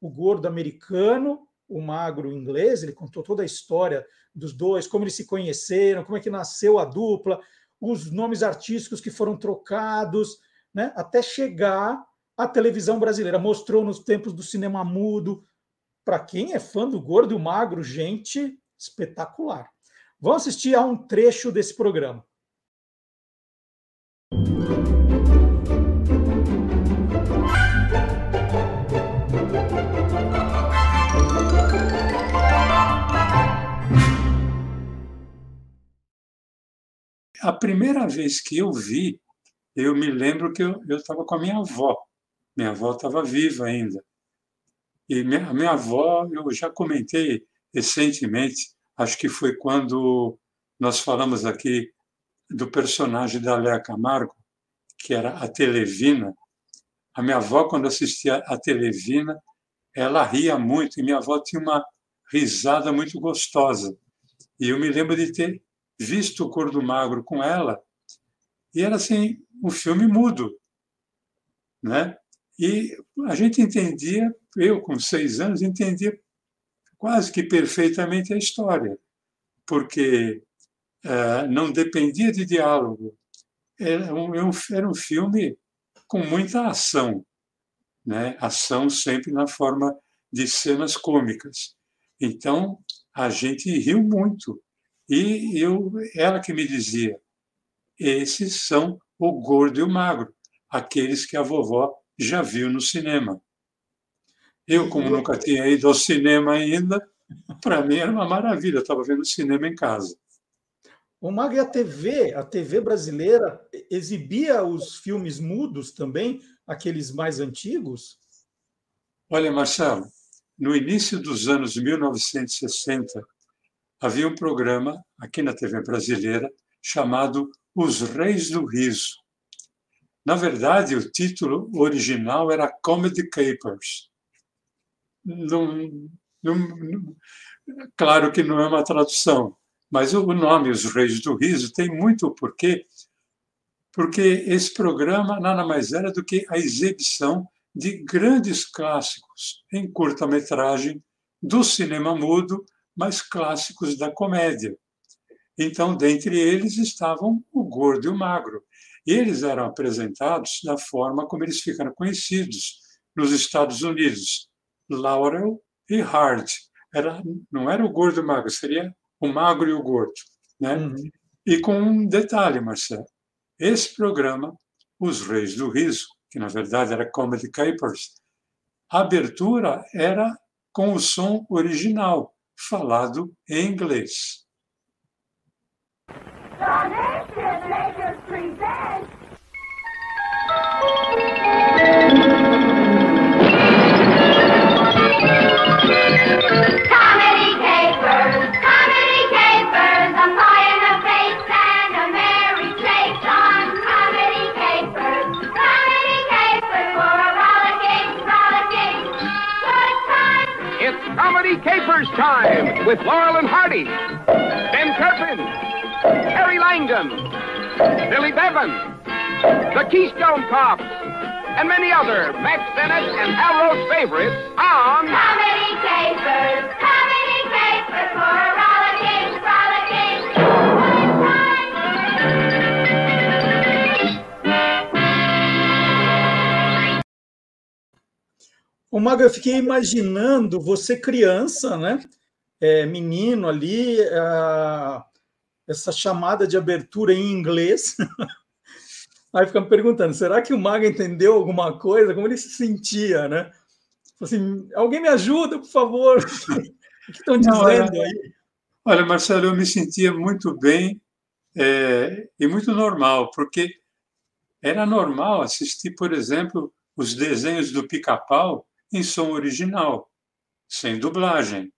o gordo americano, o magro inglês, ele contou toda a história dos dois, como eles se conheceram, como é que nasceu a dupla, os nomes artísticos que foram trocados, né, até chegar à televisão brasileira. Mostrou nos tempos do cinema mudo. Para quem é fã do Gordo e o Magro, gente espetacular. Vamos assistir a um trecho desse programa. A primeira vez que eu vi eu me lembro que eu estava com a minha avó. Minha avó estava viva ainda. E minha, minha avó, eu já comentei recentemente, acho que foi quando nós falamos aqui do personagem da Léa Camargo, que era a Televina. A minha avó, quando assistia a Televina, ela ria muito, e minha avó tinha uma risada muito gostosa. E eu me lembro de ter visto o Cor do Magro com ela, e era assim, um filme mudo, né? E a gente entendia, eu com seis anos, entendia quase que perfeitamente a história, porque uh, não dependia de diálogo. Era um, era um filme com muita ação, né? ação sempre na forma de cenas cômicas. Então, a gente riu muito. E eu, ela que me dizia, esses são o gordo e o magro, aqueles que a vovó já viu no cinema. Eu, como nunca tinha ido ao cinema ainda, para mim era uma maravilha, eu estava vendo cinema em casa. O Mag, a TV, a TV brasileira exibia os filmes mudos também, aqueles mais antigos? Olha, Marcelo, no início dos anos 1960, havia um programa aqui na TV brasileira chamado Os Reis do Riso. Na verdade, o título original era Comedy Capers. Não, não, claro que não é uma tradução, mas o nome Os Reis do Riso tem muito porquê, porque esse programa nada mais era do que a exibição de grandes clássicos em curta-metragem do cinema mudo, mas clássicos da comédia. Então, dentre eles estavam o gordo e o magro. Eles eram apresentados da forma como eles ficaram conhecidos nos Estados Unidos, Laurel e Hard. Era, não era o gordo e o magro, seria o magro e o gordo. Né? Uhum. E com um detalhe, Marcelo: esse programa, Os Reis do Riso, que na verdade era Comedy Capers, a abertura era com o som original, falado em inglês. Comedy capers comedy capers, a boy and a face, and a merry chapter. Comedy capers for a roller game, roller time It's comedy capers time with Laurel and Hardy, Ben Turpin, Harry Langdon, Billy Bevan, the Keystone Cops, and many other Max Bennett and Hal Roach favorites on Comedy O Mago, eu fiquei imaginando você criança, né? É, menino ali, essa chamada de abertura em inglês. Aí fica me perguntando, será que o Mago entendeu alguma coisa? Como ele se sentia, né? Assim, alguém me ajuda, por favor. o que estão dizendo olha, aí? Olha, Marcelo, eu me sentia muito bem é, e muito normal, porque era normal assistir, por exemplo, os desenhos do Pica-Pau em som original, sem dublagem.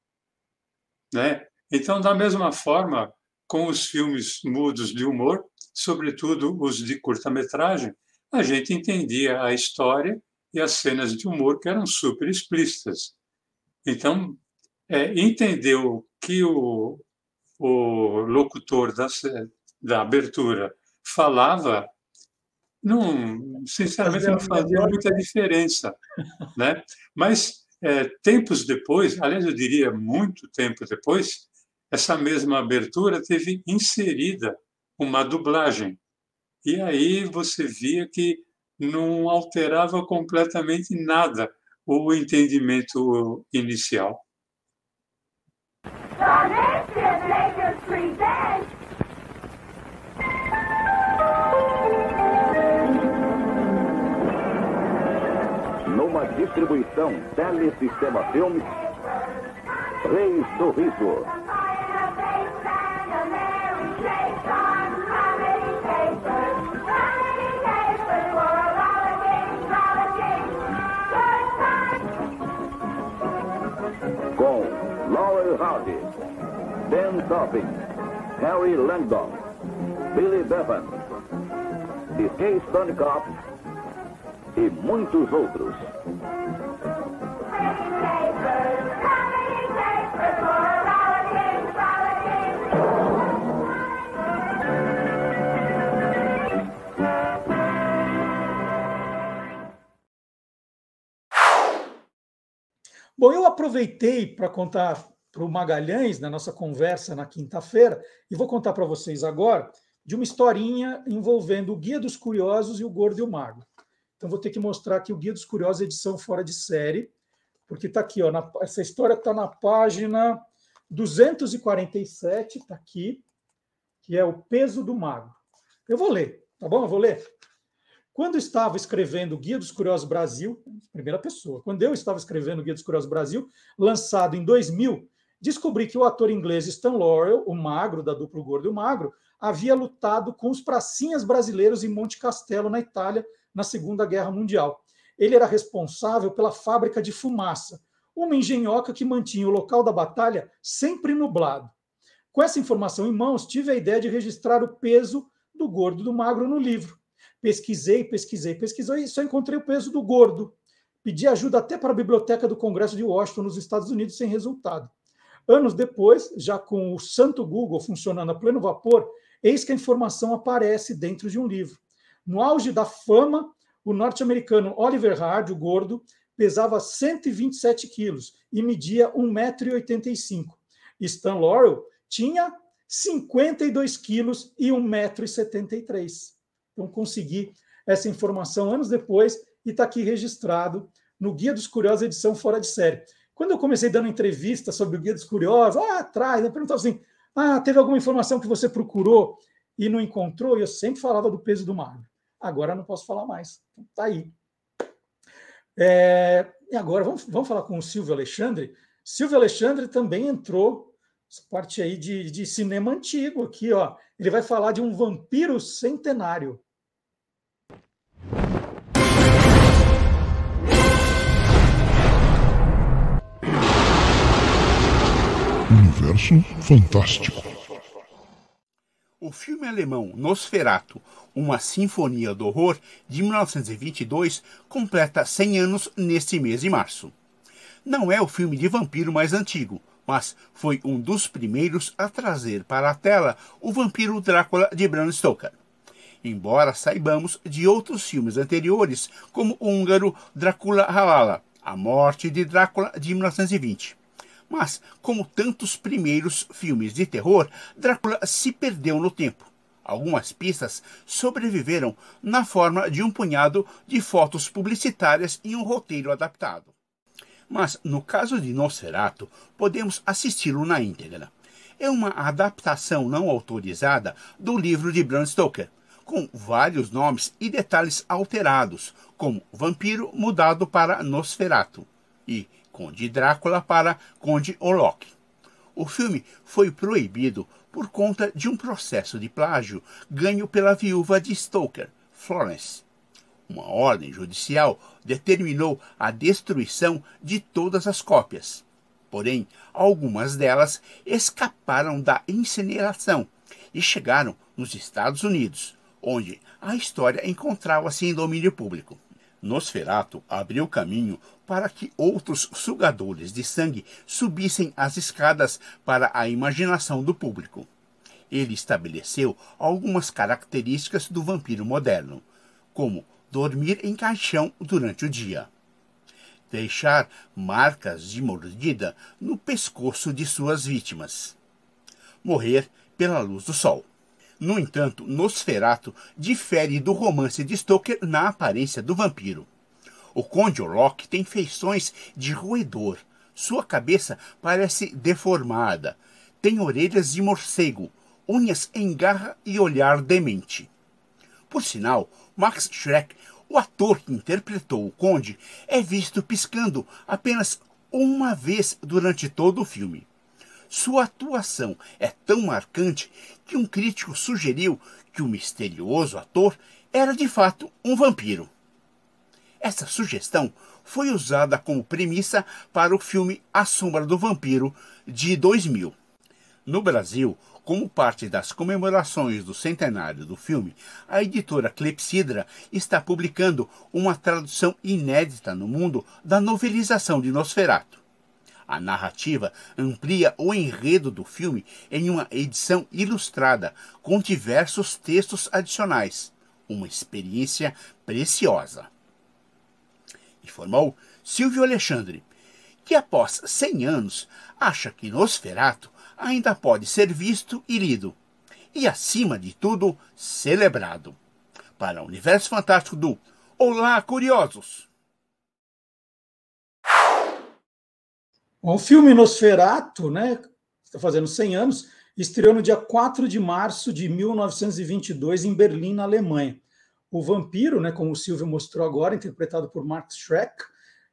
Né? Então, da mesma forma, com os filmes mudos de humor, sobretudo os de curta-metragem, a gente entendia a história e as cenas de humor que eram super explícitas. Então, é, entendeu que o, o locutor da, da abertura falava não, sinceramente, não fazia muita diferença. Né? Mas, é, tempos depois, aliás, eu diria muito tempo depois, essa mesma abertura teve inserida uma dublagem. E aí você via que não alterava completamente nada o entendimento inicial. Distribuição Telesistema Filmes. Rei Sorriso. Com Laurel Hardy, Ben Topping, Harry Langdon, Billy Bevan, The Stone Cops e muitos outros. Bom, eu aproveitei para contar para o Magalhães, na nossa conversa na quinta-feira, e vou contar para vocês agora de uma historinha envolvendo o Guia dos Curiosos e o Gordo e o Magro. Então, vou ter que mostrar aqui o Guia dos Curiosos, edição fora de série, porque está aqui, ó, na, essa história está na página 247, está aqui, que é o peso do magro. Eu vou ler, tá bom? Eu vou ler. Quando estava escrevendo o Guia dos Curiosos Brasil, primeira pessoa, quando eu estava escrevendo o Guia dos Curiosos Brasil, lançado em 2000, descobri que o ator inglês Stan Laurel, o magro da dupla Gordo e o Magro, havia lutado com os pracinhas brasileiros em Monte Castelo, na Itália, na Segunda Guerra Mundial. Ele era responsável pela fábrica de fumaça, uma engenhoca que mantinha o local da batalha sempre nublado. Com essa informação em mãos, tive a ideia de registrar o peso do gordo e do magro no livro pesquisei, pesquisei, pesquisei e só encontrei o peso do gordo. Pedi ajuda até para a Biblioteca do Congresso de Washington, nos Estados Unidos, sem resultado. Anos depois, já com o santo Google funcionando a pleno vapor, eis que a informação aparece dentro de um livro. No auge da fama, o norte-americano Oliver Hard, o gordo, pesava 127 quilos e media 1,85m. Stan Laurel tinha 52 quilos e 1,73m. Então, consegui essa informação anos depois e está aqui registrado no Guia dos Curiosos, edição fora de série. Quando eu comecei dando entrevista sobre o Guia dos Curiosos, lá atrás, eu perguntava assim: ah, teve alguma informação que você procurou e não encontrou? E eu sempre falava do peso do magro. Agora não posso falar mais. Então, aí. É, e agora vamos, vamos falar com o Silvio Alexandre. Silvio Alexandre também entrou, essa parte aí de, de cinema antigo aqui, ó. Ele vai falar de um vampiro centenário. Universo Fantástico. O filme alemão Nosferatu, uma sinfonia do horror, de 1922, completa 100 anos neste mês de março. Não é o filme de vampiro mais antigo, mas foi um dos primeiros a trazer para a tela o vampiro Drácula de Bram Stoker. Embora saibamos de outros filmes anteriores, como o húngaro Drácula Halala, A Morte de Drácula de 1920. Mas, como tantos primeiros filmes de terror, Drácula se perdeu no tempo. Algumas pistas sobreviveram na forma de um punhado de fotos publicitárias e um roteiro adaptado. Mas, no caso de Nosferatu, podemos assisti-lo na íntegra. É uma adaptação não autorizada do livro de Bram Stoker, com vários nomes e detalhes alterados, como Vampiro mudado para Nosferatu e Conde Drácula para Conde Olok. O filme foi proibido por conta de um processo de plágio ganho pela viúva de Stoker, Florence. Uma ordem judicial determinou a destruição de todas as cópias. Porém, algumas delas escaparam da incineração e chegaram nos Estados Unidos, onde a história encontrava-se em domínio público. Nosferatu abriu caminho para que outros sugadores de sangue subissem as escadas para a imaginação do público. Ele estabeleceu algumas características do vampiro moderno, como dormir em caixão durante o dia, deixar marcas de mordida no pescoço de suas vítimas, morrer pela luz do sol. No entanto, Nosferatu difere do romance de Stoker na aparência do vampiro. O Conde Orlok tem feições de roedor. Sua cabeça parece deformada. Tem orelhas de morcego, unhas em garra e olhar demente. Por sinal, Max Schreck, o ator que interpretou o Conde, é visto piscando apenas uma vez durante todo o filme. Sua atuação é tão marcante que um crítico sugeriu que o misterioso ator era de fato um vampiro. Essa sugestão foi usada como premissa para o filme A Sombra do Vampiro de 2000. No Brasil, como parte das comemorações do centenário do filme, a editora Clepsidra está publicando uma tradução inédita no mundo da novelização de Nosferatu. A narrativa amplia o enredo do filme em uma edição ilustrada com diversos textos adicionais. Uma experiência preciosa. Informou Silvio Alexandre, que após 100 anos acha que Nosferatu ainda pode ser visto e lido, e acima de tudo, celebrado. Para o Universo Fantástico do Olá, Curiosos! O filme Nosferato, né, está fazendo 100 anos, estreou no dia 4 de março de 1922 em Berlim, na Alemanha. O vampiro, né, como o Silvio mostrou agora, interpretado por Max Schreck,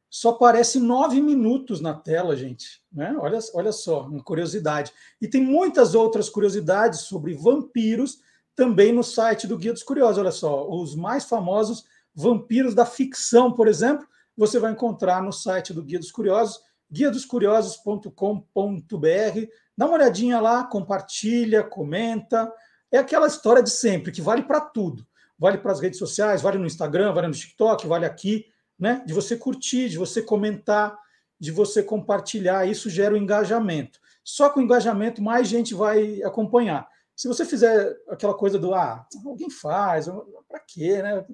só aparece nove minutos na tela, gente. Né? Olha, olha só, uma curiosidade. E tem muitas outras curiosidades sobre vampiros também no site do Guia dos Curiosos. Olha só, os mais famosos vampiros da ficção, por exemplo, você vai encontrar no site do Guia dos Curiosos guiadoscuriosos.com.br. Dá uma olhadinha lá, compartilha, comenta. É aquela história de sempre, que vale para tudo. Vale para as redes sociais, vale no Instagram, vale no TikTok, vale aqui, né? De você curtir, de você comentar, de você compartilhar. Isso gera o um engajamento. Só com engajamento, mais gente vai acompanhar. Se você fizer aquela coisa do ah, alguém faz, para quê, né?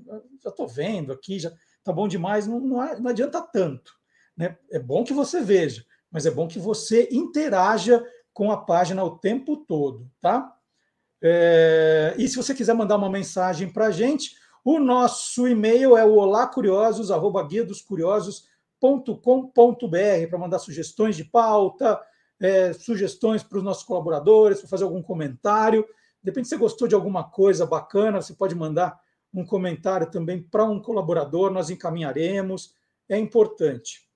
Já estou vendo aqui, já tá bom demais, não, não, não adianta tanto. Né? É bom que você veja, mas é bom que você interaja com a página o tempo todo, tá? É, e se você quiser mandar uma mensagem para a gente, o nosso e-mail é o olacuriosos@guiadoscuriosos.com.br para mandar sugestões de pauta, é, sugestões para os nossos colaboradores, para fazer algum comentário. Depende se você gostou de alguma coisa bacana, você pode mandar um comentário também para um colaborador, nós encaminharemos. É importante.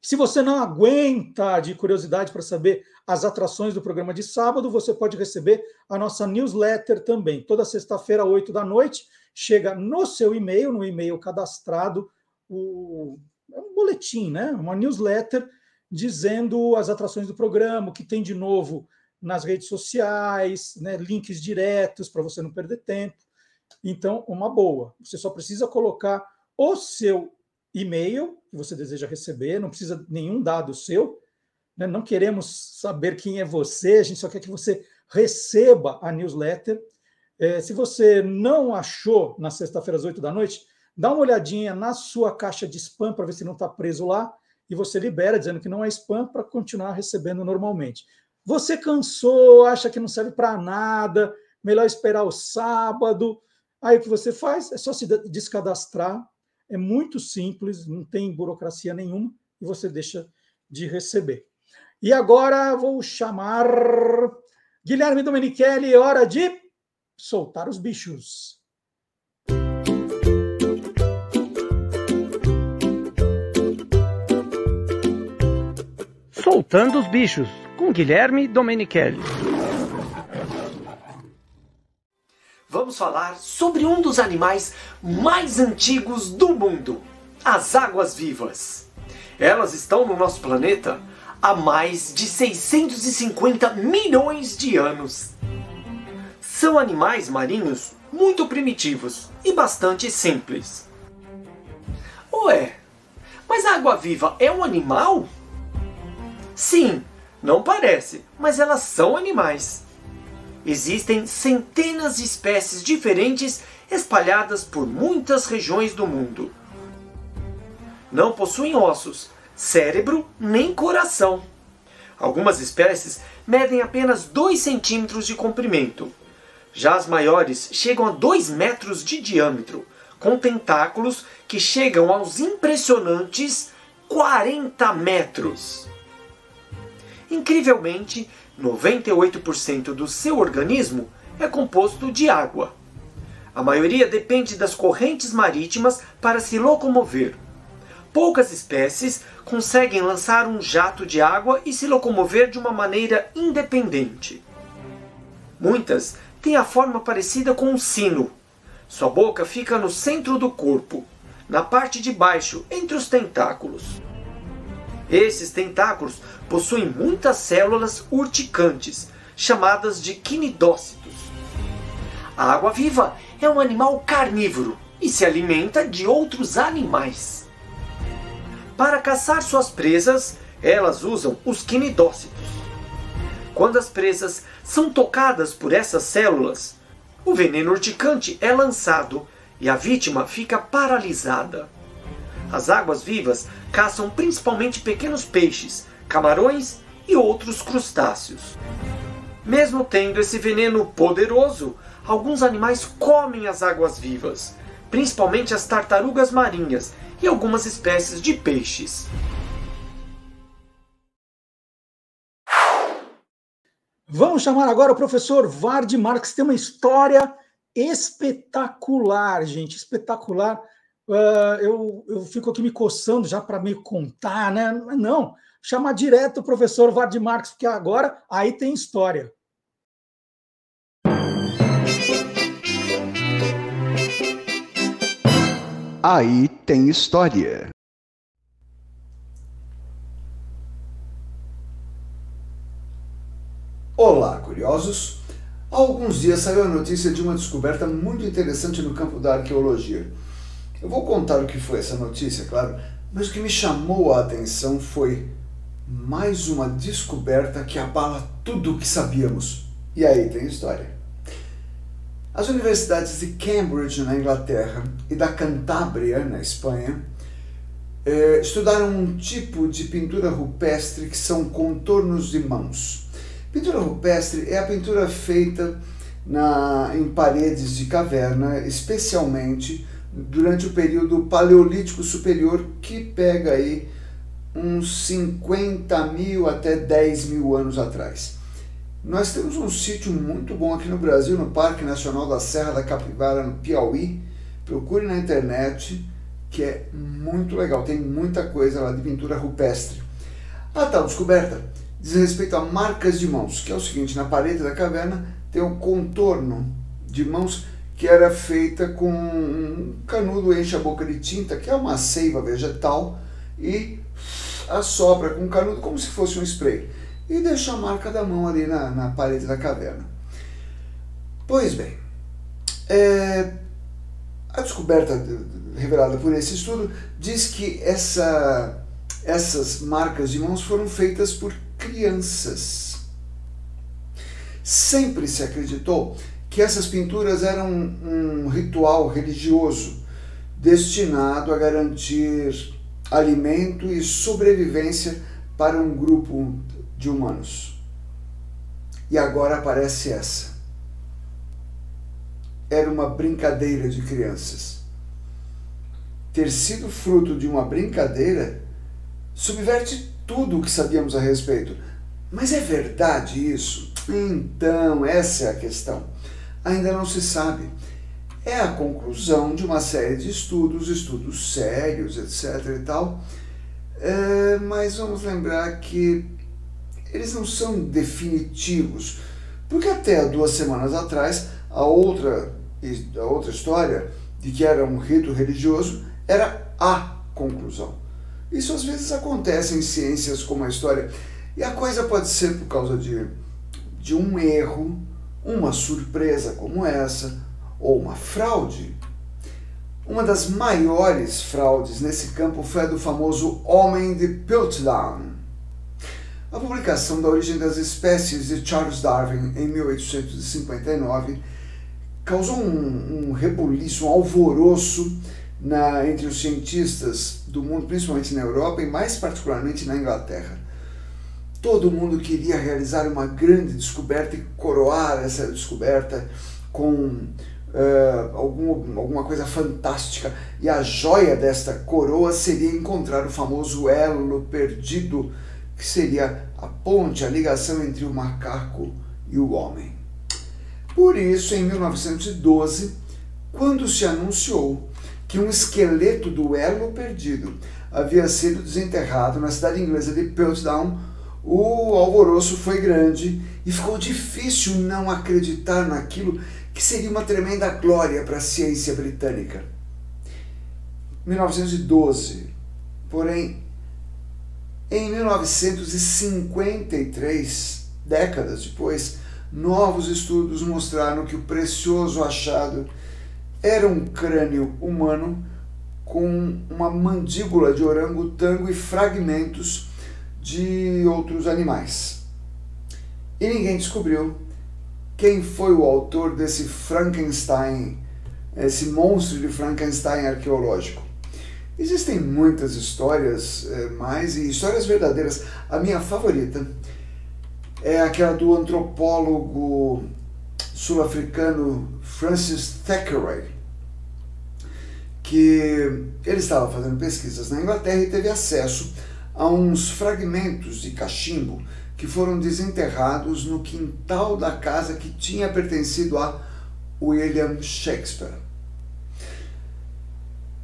Se você não aguenta de curiosidade para saber as atrações do programa de sábado, você pode receber a nossa newsletter também. Toda sexta-feira, 8 da noite, chega no seu e-mail, no e-mail cadastrado, o, é um boletim, né? uma newsletter dizendo as atrações do programa, o que tem de novo nas redes sociais, né? links diretos para você não perder tempo. Então, uma boa. Você só precisa colocar o seu e-mail que você deseja receber, não precisa nenhum dado seu, né? não queremos saber quem é você, a gente só quer que você receba a newsletter. É, se você não achou na sexta-feira às oito da noite, dá uma olhadinha na sua caixa de spam para ver se não está preso lá e você libera dizendo que não é spam para continuar recebendo normalmente. Você cansou, acha que não serve para nada, melhor esperar o sábado. Aí o que você faz é só se descadastrar é muito simples, não tem burocracia nenhuma e você deixa de receber. E agora vou chamar Guilherme Domenichelli, hora de soltar os bichos. Soltando os bichos, com Guilherme Domenichelli. vamos falar sobre um dos animais mais antigos do mundo, as águas-vivas. Elas estão no nosso planeta há mais de 650 milhões de anos. São animais marinhos muito primitivos e bastante simples. Ué, mas a água-viva é um animal? Sim, não parece, mas elas são animais. Existem centenas de espécies diferentes espalhadas por muitas regiões do mundo. Não possuem ossos, cérebro nem coração. Algumas espécies medem apenas 2 centímetros de comprimento. Já as maiores chegam a 2 metros de diâmetro, com tentáculos que chegam aos impressionantes 40 metros. Incrivelmente, 98% do seu organismo é composto de água. A maioria depende das correntes marítimas para se locomover. Poucas espécies conseguem lançar um jato de água e se locomover de uma maneira independente. Muitas têm a forma parecida com um sino. Sua boca fica no centro do corpo. na parte de baixo, entre os tentáculos. Esses tentáculos possuem muitas células urticantes, chamadas de quinidócitos. A água-viva é um animal carnívoro e se alimenta de outros animais. Para caçar suas presas, elas usam os quinidócitos. Quando as presas são tocadas por essas células, o veneno urticante é lançado e a vítima fica paralisada. As águas-vivas caçam principalmente pequenos peixes, camarões e outros crustáceos. Mesmo tendo esse veneno poderoso, alguns animais comem as águas-vivas, principalmente as tartarugas marinhas e algumas espécies de peixes. Vamos chamar agora o professor Vard Marx, tem uma história espetacular, gente, espetacular. Uh, eu, eu fico aqui me coçando já para me contar, né? Não, chamar direto o professor Vard Marx, porque agora aí tem história. Aí tem história. Olá, curiosos! Há alguns dias saiu a notícia de uma descoberta muito interessante no campo da arqueologia. Eu vou contar o que foi essa notícia, claro, mas o que me chamou a atenção foi mais uma descoberta que abala tudo o que sabíamos. E aí tem história. As universidades de Cambridge, na Inglaterra, e da Cantábria, na Espanha, eh, estudaram um tipo de pintura rupestre que são contornos de mãos. Pintura rupestre é a pintura feita na, em paredes de caverna, especialmente durante o período Paleolítico Superior, que pega aí uns 50 mil até 10 mil anos atrás. Nós temos um sítio muito bom aqui no Brasil, no Parque Nacional da Serra da Capivara, no Piauí. Procure na internet, que é muito legal. Tem muita coisa lá de pintura rupestre. A tal descoberta diz respeito a marcas de mãos, que é o seguinte: na parede da caverna tem um contorno de mãos que era feita com um canudo enche a boca de tinta, que é uma seiva vegetal, e assopra com um canudo como se fosse um spray e deixa a marca da mão ali na, na parede da caverna. Pois bem, é, a descoberta revelada por esse estudo diz que essa, essas marcas de mãos foram feitas por crianças. Sempre se acreditou que essas pinturas eram um ritual religioso destinado a garantir alimento e sobrevivência para um grupo de humanos. E agora aparece essa. Era uma brincadeira de crianças. Ter sido fruto de uma brincadeira subverte tudo o que sabíamos a respeito. Mas é verdade isso? Então, essa é a questão. Ainda não se sabe. É a conclusão de uma série de estudos, estudos sérios, etc. e tal. É, mas vamos lembrar que eles não são definitivos. Porque até duas semanas atrás, a outra, a outra história de que era um rito religioso era a conclusão. Isso às vezes acontece em ciências como a história. E a coisa pode ser por causa de, de um erro, uma surpresa como essa, ou uma fraude. Uma das maiores fraudes nesse campo foi a do famoso Homem de Piltdown a publicação da Origem das Espécies de Charles Darwin em 1859 causou um, um rebuliço, um alvoroço na, entre os cientistas do mundo, principalmente na Europa e mais particularmente na Inglaterra. Todo mundo queria realizar uma grande descoberta e coroar essa descoberta com uh, algum, alguma coisa fantástica. E a joia desta coroa seria encontrar o famoso elo perdido que seria a ponte, a ligação entre o macaco e o homem. Por isso, em 1912, quando se anunciou que um esqueleto do elo perdido havia sido desenterrado na cidade inglesa de Piltdown, o alvoroço foi grande e ficou difícil não acreditar naquilo que seria uma tremenda glória para a ciência britânica. 1912. Porém, em 1953, décadas depois, novos estudos mostraram que o precioso achado era um crânio humano com uma mandíbula de orangotango e fragmentos de outros animais. E ninguém descobriu quem foi o autor desse Frankenstein, esse monstro de Frankenstein arqueológico. Existem muitas histórias eh, mais e histórias verdadeiras. A minha favorita é aquela do antropólogo sul-africano Francis Thackeray, que ele estava fazendo pesquisas na Inglaterra e teve acesso a uns fragmentos de cachimbo que foram desenterrados no quintal da casa que tinha pertencido a William Shakespeare.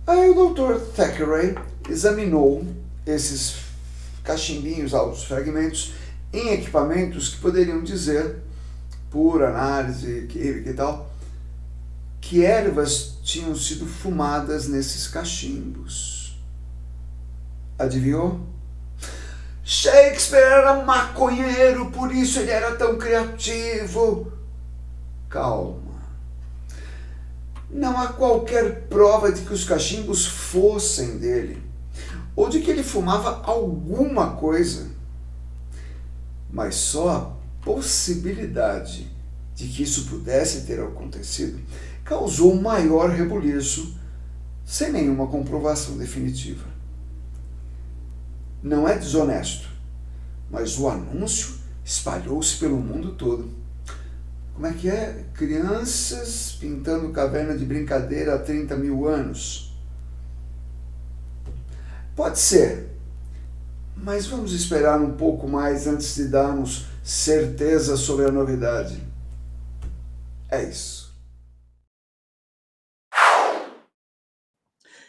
Aí o Dr. Thackeray examinou esses cachimbinhos, altos fragmentos, em equipamentos que poderiam dizer, por análise química e tal, que ervas tinham sido fumadas nesses cachimbos. Adivinhou? Shakespeare era maconheiro, por isso ele era tão criativo. Calma. Não há qualquer prova de que os cachimbos fossem dele, ou de que ele fumava alguma coisa. Mas só a possibilidade de que isso pudesse ter acontecido causou maior rebuliço, sem nenhuma comprovação definitiva não é desonesto, mas o anúncio espalhou-se pelo mundo todo. Como é que é? Crianças pintando caverna de brincadeira há 30 mil anos. Pode ser, mas vamos esperar um pouco mais antes de darmos certeza sobre a novidade. É isso.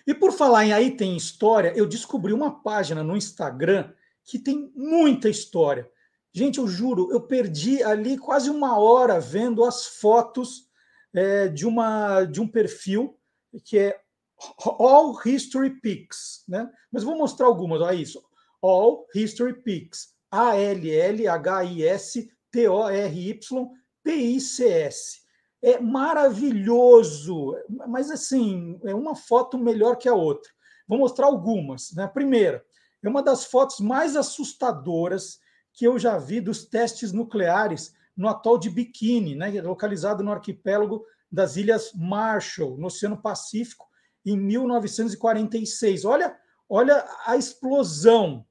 E por falar em aí tem história, eu descobri uma página no Instagram que tem muita história. Gente, eu juro, eu perdi ali quase uma hora vendo as fotos é, de, uma, de um perfil que é All History Pics, né? Mas vou mostrar algumas, olha isso. All History Pics. A-L-L-H-I-S-T-O-R-Y-P-I-C-S é maravilhoso, mas assim, é uma foto melhor que a outra. Vou mostrar algumas. Né? A primeira é uma das fotos mais assustadoras que eu já vi dos testes nucleares no atol de Bikini, né? localizado no arquipélago das Ilhas Marshall, no Oceano Pacífico, em 1946. Olha, olha a explosão.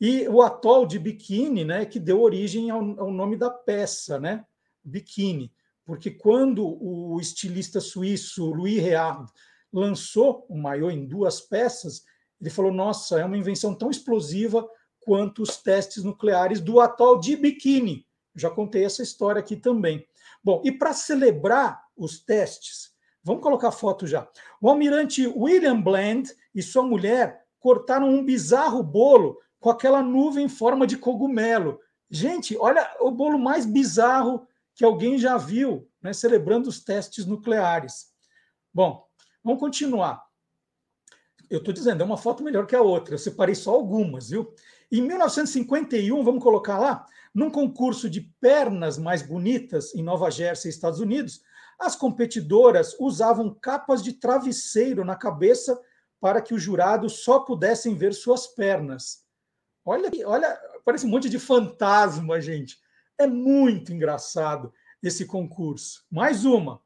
E o atol de Bikini, né, que deu origem ao, ao nome da peça, né? Bikini porque quando o estilista suíço Louis Reard lançou o maiô em duas peças, ele falou: nossa, é uma invenção tão explosiva quanto os testes nucleares do atol de Bikini. Já contei essa história aqui também. Bom, e para celebrar os testes, vamos colocar foto já. O almirante William Bland e sua mulher cortaram um bizarro bolo com aquela nuvem em forma de cogumelo. Gente, olha o bolo mais bizarro que alguém já viu, né, celebrando os testes nucleares. Bom, vamos continuar. Eu estou dizendo, é uma foto melhor que a outra, eu separei só algumas, viu? Em 1951, vamos colocar lá, num concurso de pernas mais bonitas em Nova Jersey, Estados Unidos, as competidoras usavam capas de travesseiro na cabeça para que os jurados só pudessem ver suas pernas. Olha, olha, parece um monte de fantasma, gente. É muito engraçado esse concurso. Mais uma.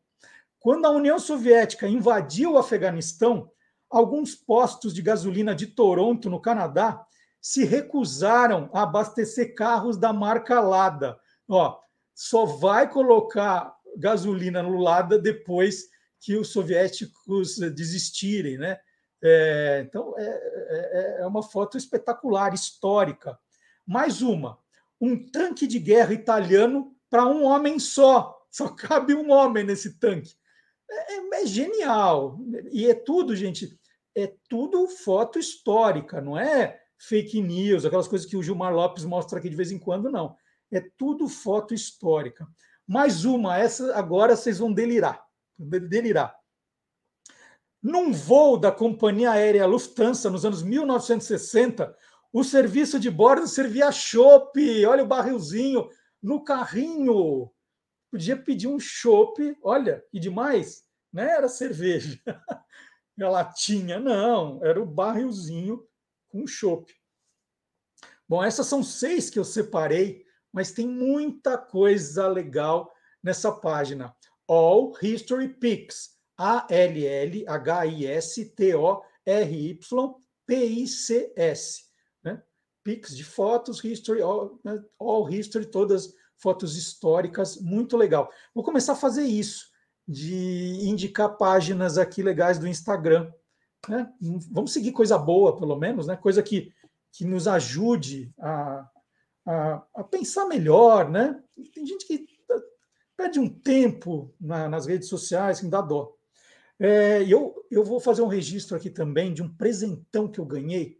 Quando a União Soviética invadiu o Afeganistão, alguns postos de gasolina de Toronto, no Canadá, se recusaram a abastecer carros da marca Lada. Ó, só vai colocar gasolina no Lada depois que os soviéticos desistirem, né? É, então é, é, é uma foto espetacular, histórica. Mais uma um tanque de guerra italiano para um homem só. Só cabe um homem nesse tanque. É, é, é, genial. E é tudo, gente, é tudo foto histórica, não é fake news, aquelas coisas que o Gilmar Lopes mostra aqui de vez em quando, não. É tudo foto histórica. Mais uma, essa agora vocês vão delirar. Delirar. Num voo da companhia aérea Lufthansa nos anos 1960, o serviço de bordo servia chopp. Olha o barrilzinho no carrinho. Podia pedir um chopp, olha, e demais, não era cerveja, a latinha, não, era o barrilzinho com chopp. Bom, essas são seis que eu separei, mas tem muita coisa legal nessa página. All History Pics, A-L-L-H-I-S-T-O-R-Y-P-I-C-S. Pics de fotos, History, all, né? all History, todas fotos históricas, muito legal. Vou começar a fazer isso, de indicar páginas aqui legais do Instagram. Né? Vamos seguir coisa boa, pelo menos, né? coisa que, que nos ajude a, a, a pensar melhor. Né? Tem gente que perde um tempo na, nas redes sociais que me dá dó. É, eu, eu vou fazer um registro aqui também de um presentão que eu ganhei,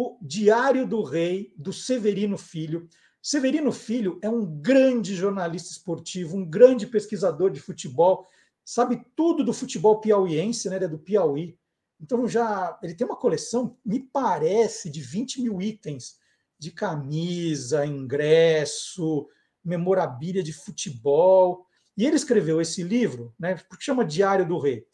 o Diário do Rei, do Severino Filho. Severino Filho é um grande jornalista esportivo, um grande pesquisador de futebol, sabe tudo do futebol piauiense, né? Ele é do Piauí. Então já ele tem uma coleção, me parece, de 20 mil itens de camisa, ingresso, memorabilia de futebol. E ele escreveu esse livro, né, porque chama Diário do Rei.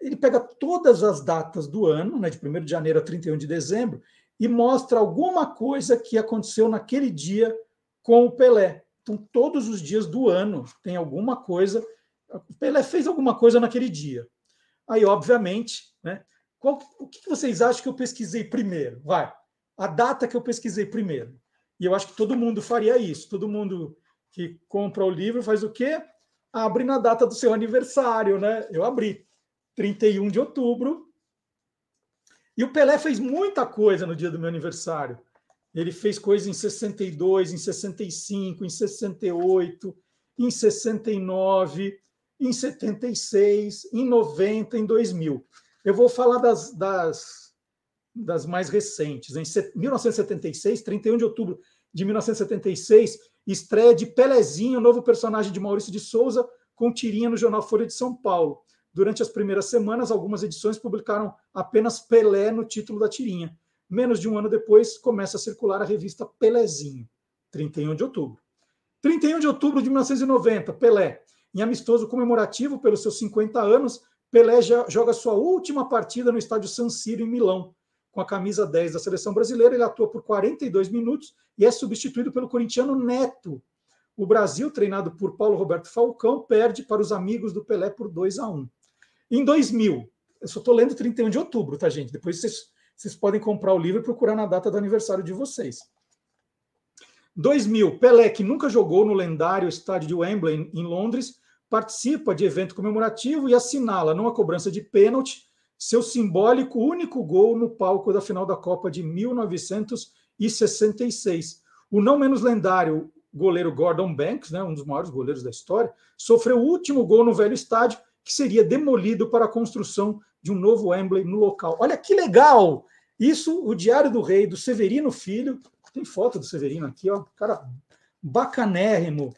Ele pega todas as datas do ano, né, de 1 de janeiro a 31 de dezembro, e mostra alguma coisa que aconteceu naquele dia com o Pelé. Então, todos os dias do ano tem alguma coisa. O Pelé fez alguma coisa naquele dia. Aí, obviamente, né, qual, o que vocês acham que eu pesquisei primeiro? Vai, a data que eu pesquisei primeiro. E eu acho que todo mundo faria isso. Todo mundo que compra o livro faz o quê? Abre na data do seu aniversário, né? Eu abri. 31 de outubro. E o Pelé fez muita coisa no dia do meu aniversário. Ele fez coisa em 62, em 65, em 68, em 69, em 76, em 90, em 2000. Eu vou falar das, das, das mais recentes. Em 1976, 31 de outubro de 1976, estreia de Pelezinho, novo personagem de Maurício de Souza, com tirinha no jornal Folha de São Paulo. Durante as primeiras semanas, algumas edições publicaram apenas Pelé no título da tirinha. Menos de um ano depois, começa a circular a revista Pelezinho, 31 de outubro. 31 de outubro de 1990, Pelé. Em amistoso comemorativo pelos seus 50 anos, Pelé joga sua última partida no estádio San Siro, em Milão. Com a camisa 10 da seleção brasileira, ele atua por 42 minutos e é substituído pelo corintiano Neto, o Brasil, treinado por Paulo Roberto Falcão, perde para os amigos do Pelé por 2 a 1. Em 2000, eu só estou lendo 31 de outubro, tá, gente? Depois vocês, vocês podem comprar o livro e procurar na data do aniversário de vocês. 2000, Pelé, que nunca jogou no lendário estádio de Wembley, em Londres, participa de evento comemorativo e assinala, numa cobrança de pênalti, seu simbólico único gol no palco da final da Copa de 1966. O não menos lendário goleiro Gordon Banks, né, um dos maiores goleiros da história, sofreu o último gol no velho estádio que seria demolido para a construção de um novo Wembley no local. Olha que legal! Isso, o Diário do Rei, do Severino Filho. Tem foto do Severino aqui, ó. Cara bacanérrimo.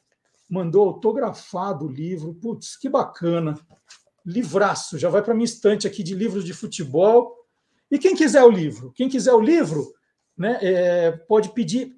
Mandou autografado o livro. Putz, que bacana. Livraço. Já vai para minha estante aqui de livros de futebol. E quem quiser o livro? Quem quiser o livro, né, é, pode pedir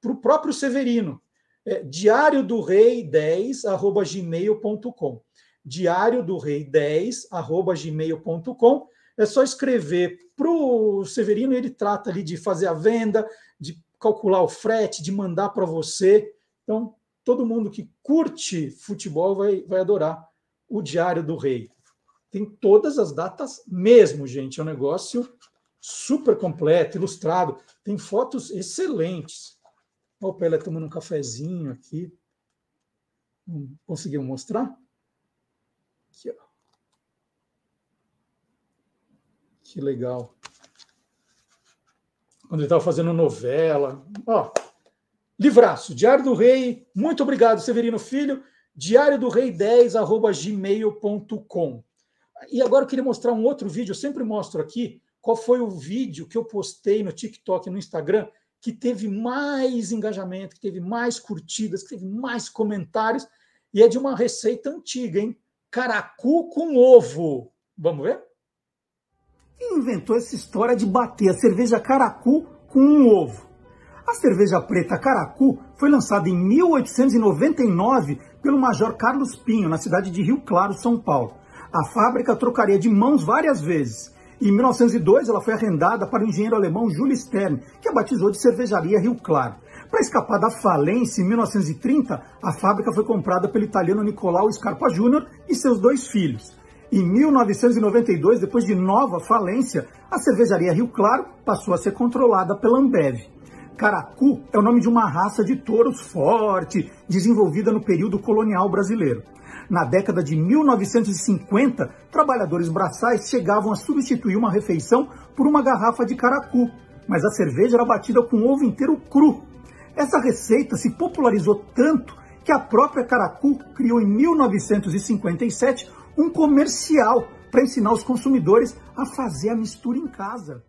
para o próprio Severino. É, diário do Rei 10, arroba gmail.com diário do rei 10 arroba gmail.com. É só escrever para o Severino, ele trata ali de fazer a venda, de calcular o frete, de mandar para você. Então, todo mundo que curte futebol vai, vai adorar o Diário do Rei. Tem todas as datas mesmo, gente. É um negócio super completo, ilustrado. Tem fotos excelentes. Olha o Pelé tomando um cafezinho aqui. Conseguiu mostrar? Aqui, ó. Que legal. Quando ele estava fazendo novela. Ó, livraço, Diário do Rei. Muito obrigado, Severino Filho. Diário do Rei 10, arroba gmail.com. E agora eu queria mostrar um outro vídeo. Eu sempre mostro aqui qual foi o vídeo que eu postei no TikTok e no Instagram que teve mais engajamento, que teve mais curtidas, que teve mais comentários. E é de uma receita antiga, hein? Caracu com ovo. Vamos ver? e inventou essa história de bater a cerveja Caracu com um ovo. A cerveja preta Caracu foi lançada em 1899 pelo Major Carlos Pinho, na cidade de Rio Claro, São Paulo. A fábrica trocaria de mãos várias vezes. Em 1902, ela foi arrendada para o engenheiro alemão Júlio Stern, que a batizou de Cervejaria Rio Claro. Para escapar da falência, em 1930, a fábrica foi comprada pelo italiano Nicolau Scarpa Júnior e seus dois filhos. Em 1992, depois de nova falência, a cervejaria Rio Claro passou a ser controlada pela Ambev. Caracu é o nome de uma raça de touros forte, desenvolvida no período colonial brasileiro. Na década de 1950, trabalhadores braçais chegavam a substituir uma refeição por uma garrafa de caracu, mas a cerveja era batida com ovo inteiro cru. Essa receita se popularizou tanto que a própria Caracu criou em 1957 um comercial para ensinar os consumidores a fazer a mistura em casa.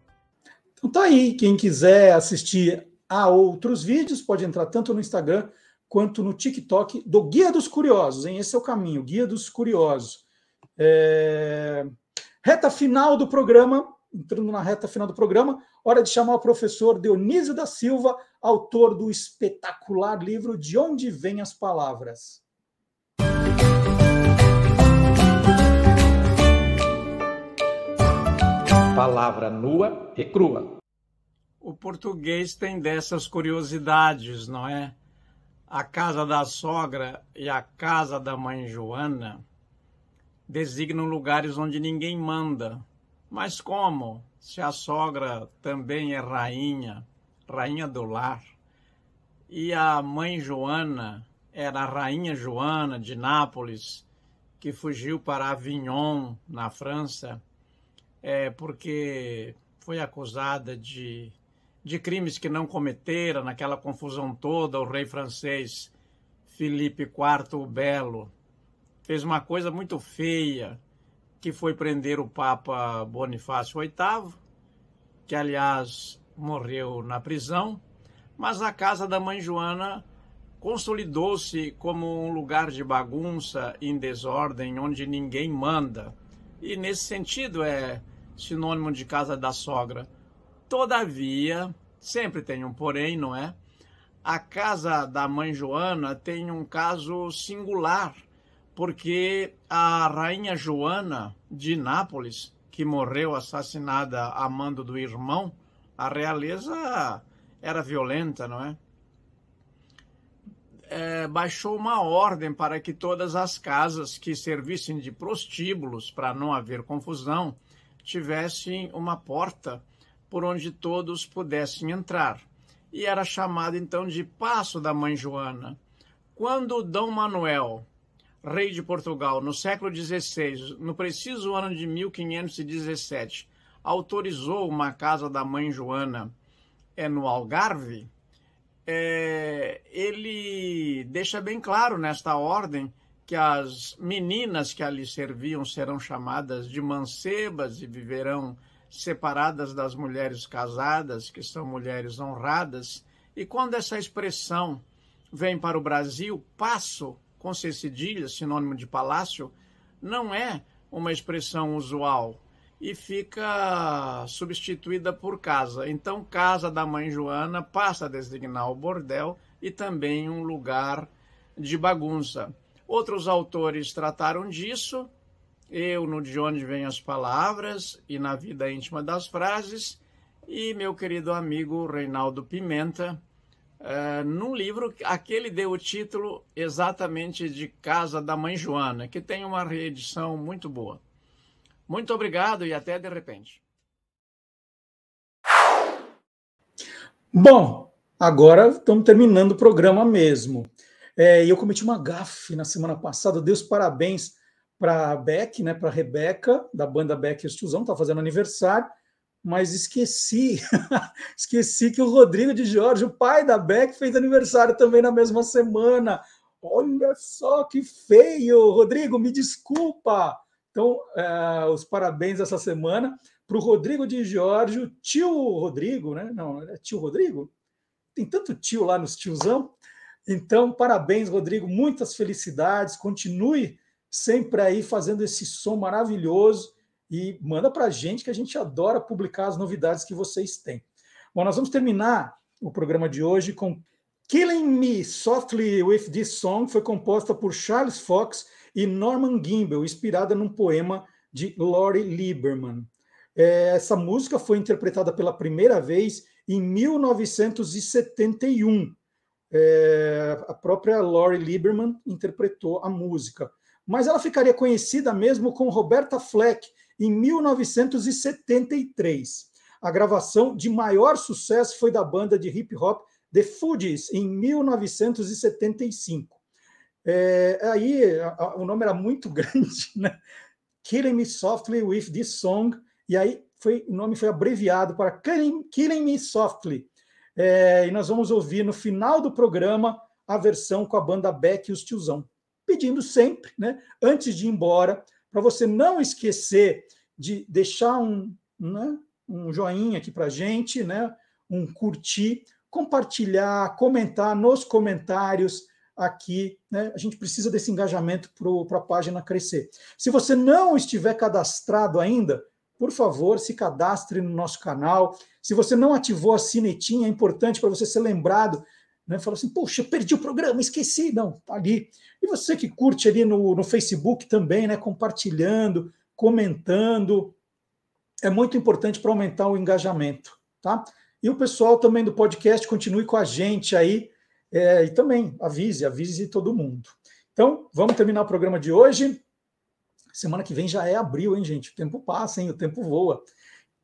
Então tá aí, quem quiser assistir a outros vídeos pode entrar tanto no Instagram quanto no TikTok do Guia dos Curiosos, hein? Esse é o caminho, Guia dos Curiosos. É... Reta final do programa, entrando na reta final do programa, hora de chamar o professor Dionísio da Silva, autor do espetacular livro De Onde Vêm as Palavras. Palavra nua e crua. O português tem dessas curiosidades, não é? A casa da sogra e a casa da mãe Joana designam lugares onde ninguém manda. Mas como? Se a sogra também é rainha, rainha do lar, e a mãe Joana era a rainha Joana de Nápoles, que fugiu para Avignon, na França, é porque foi acusada de de crimes que não cometera, naquela confusão toda, o rei francês Felipe IV o Belo. Fez uma coisa muito feia, que foi prender o Papa Bonifácio VIII, que aliás morreu na prisão, mas a casa da mãe Joana consolidou-se como um lugar de bagunça, em desordem, onde ninguém manda. E nesse sentido é sinônimo de casa da sogra. Todavia, sempre tem um porém, não é? A casa da mãe Joana tem um caso singular, porque a rainha Joana de Nápoles, que morreu assassinada a mando do irmão, a realeza era violenta, não é? é baixou uma ordem para que todas as casas que servissem de prostíbulos, para não haver confusão, tivessem uma porta por onde todos pudessem entrar. E era chamado então de Passo da Mãe Joana. Quando Dom Manuel, rei de Portugal, no século XVI, no preciso ano de 1517, autorizou uma casa da Mãe Joana é, no Algarve, é, ele deixa bem claro nesta ordem que as meninas que ali serviam serão chamadas de mancebas e viverão separadas das mulheres casadas, que são mulheres honradas. E quando essa expressão vem para o Brasil, passo, com C cedilha, sinônimo de palácio, não é uma expressão usual e fica substituída por casa. Então, casa da mãe Joana passa a designar o bordel e também um lugar de bagunça. Outros autores trataram disso, eu no De Onde Vêm as Palavras e na Vida Íntima das Frases, e meu querido amigo Reinaldo Pimenta, uh, num livro, aquele deu o título exatamente de Casa da Mãe Joana, que tem uma reedição muito boa. Muito obrigado e até de repente. Bom, agora estamos terminando o programa mesmo. É, eu cometi uma gafe na semana passada, Deus parabéns para a Beck, né, para a Rebeca, da banda Beck e os Tiozão, tá fazendo aniversário, mas esqueci, esqueci que o Rodrigo de Jorge, o pai da Beck, fez aniversário também na mesma semana. Olha só que feio, Rodrigo, me desculpa. Então, é, os parabéns essa semana para o Rodrigo de Jorge, o tio Rodrigo, né? Não, é tio Rodrigo? Tem tanto tio lá nos tiozão. Então, parabéns, Rodrigo, muitas felicidades, continue sempre aí fazendo esse som maravilhoso e manda para a gente que a gente adora publicar as novidades que vocês têm. Bom, nós vamos terminar o programa de hoje com Killing Me Softly with This Song, foi composta por Charles Fox e Norman Gimbel, inspirada num poema de Lori Lieberman. É, essa música foi interpretada pela primeira vez em 1971. É, a própria Lori Lieberman interpretou a música. Mas ela ficaria conhecida mesmo com Roberta Fleck em 1973. A gravação de maior sucesso foi da banda de hip hop The Fugees, em 1975. É, aí o nome era muito grande, né? Killing Me Softly with This Song, e aí foi, o nome foi abreviado para Killing, Killing Me Softly. É, e nós vamos ouvir no final do programa a versão com a banda Beck e os Tiozão. Pedindo sempre, né, antes de ir embora, para você não esquecer de deixar um, né, um joinha aqui para gente, né, um curtir, compartilhar, comentar nos comentários aqui. Né, a gente precisa desse engajamento para a página crescer. Se você não estiver cadastrado ainda, por favor, se cadastre no nosso canal. Se você não ativou a sinetinha, é importante para você ser lembrado. Né? Fala assim, poxa, perdi o programa, esqueci. Não, tá ali. E você que curte ali no, no Facebook também, né? compartilhando, comentando. É muito importante para aumentar o engajamento. Tá? E o pessoal também do podcast continue com a gente aí. É, e também avise, avise todo mundo. Então, vamos terminar o programa de hoje. Semana que vem já é abril, hein, gente? O tempo passa, hein? O tempo voa.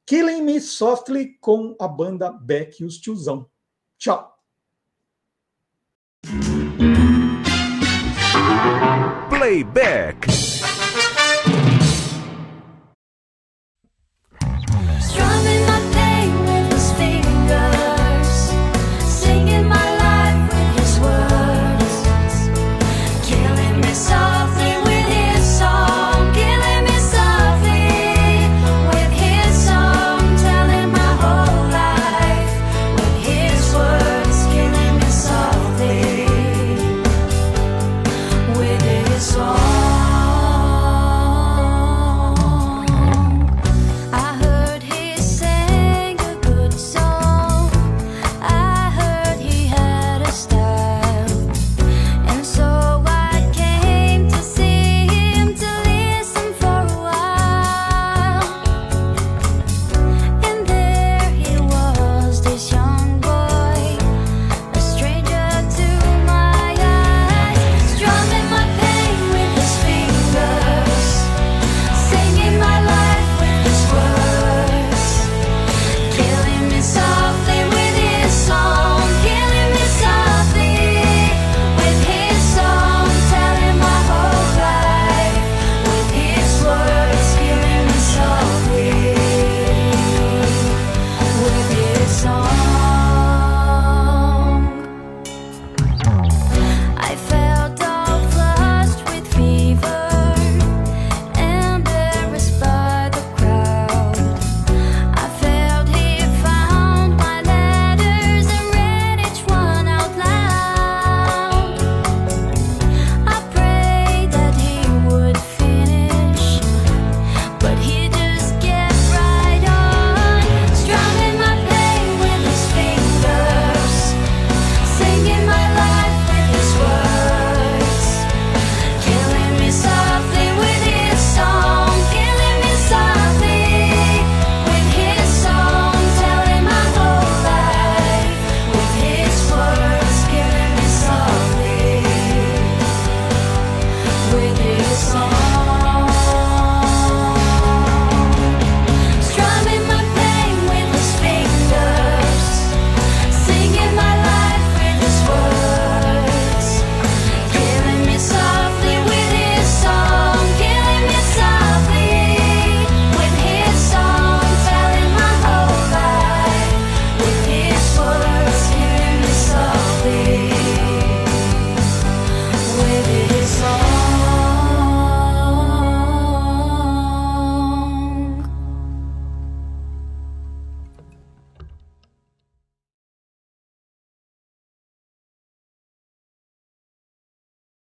Killing Me Softly com a banda Beck e os Tiozão. Tchau. way back.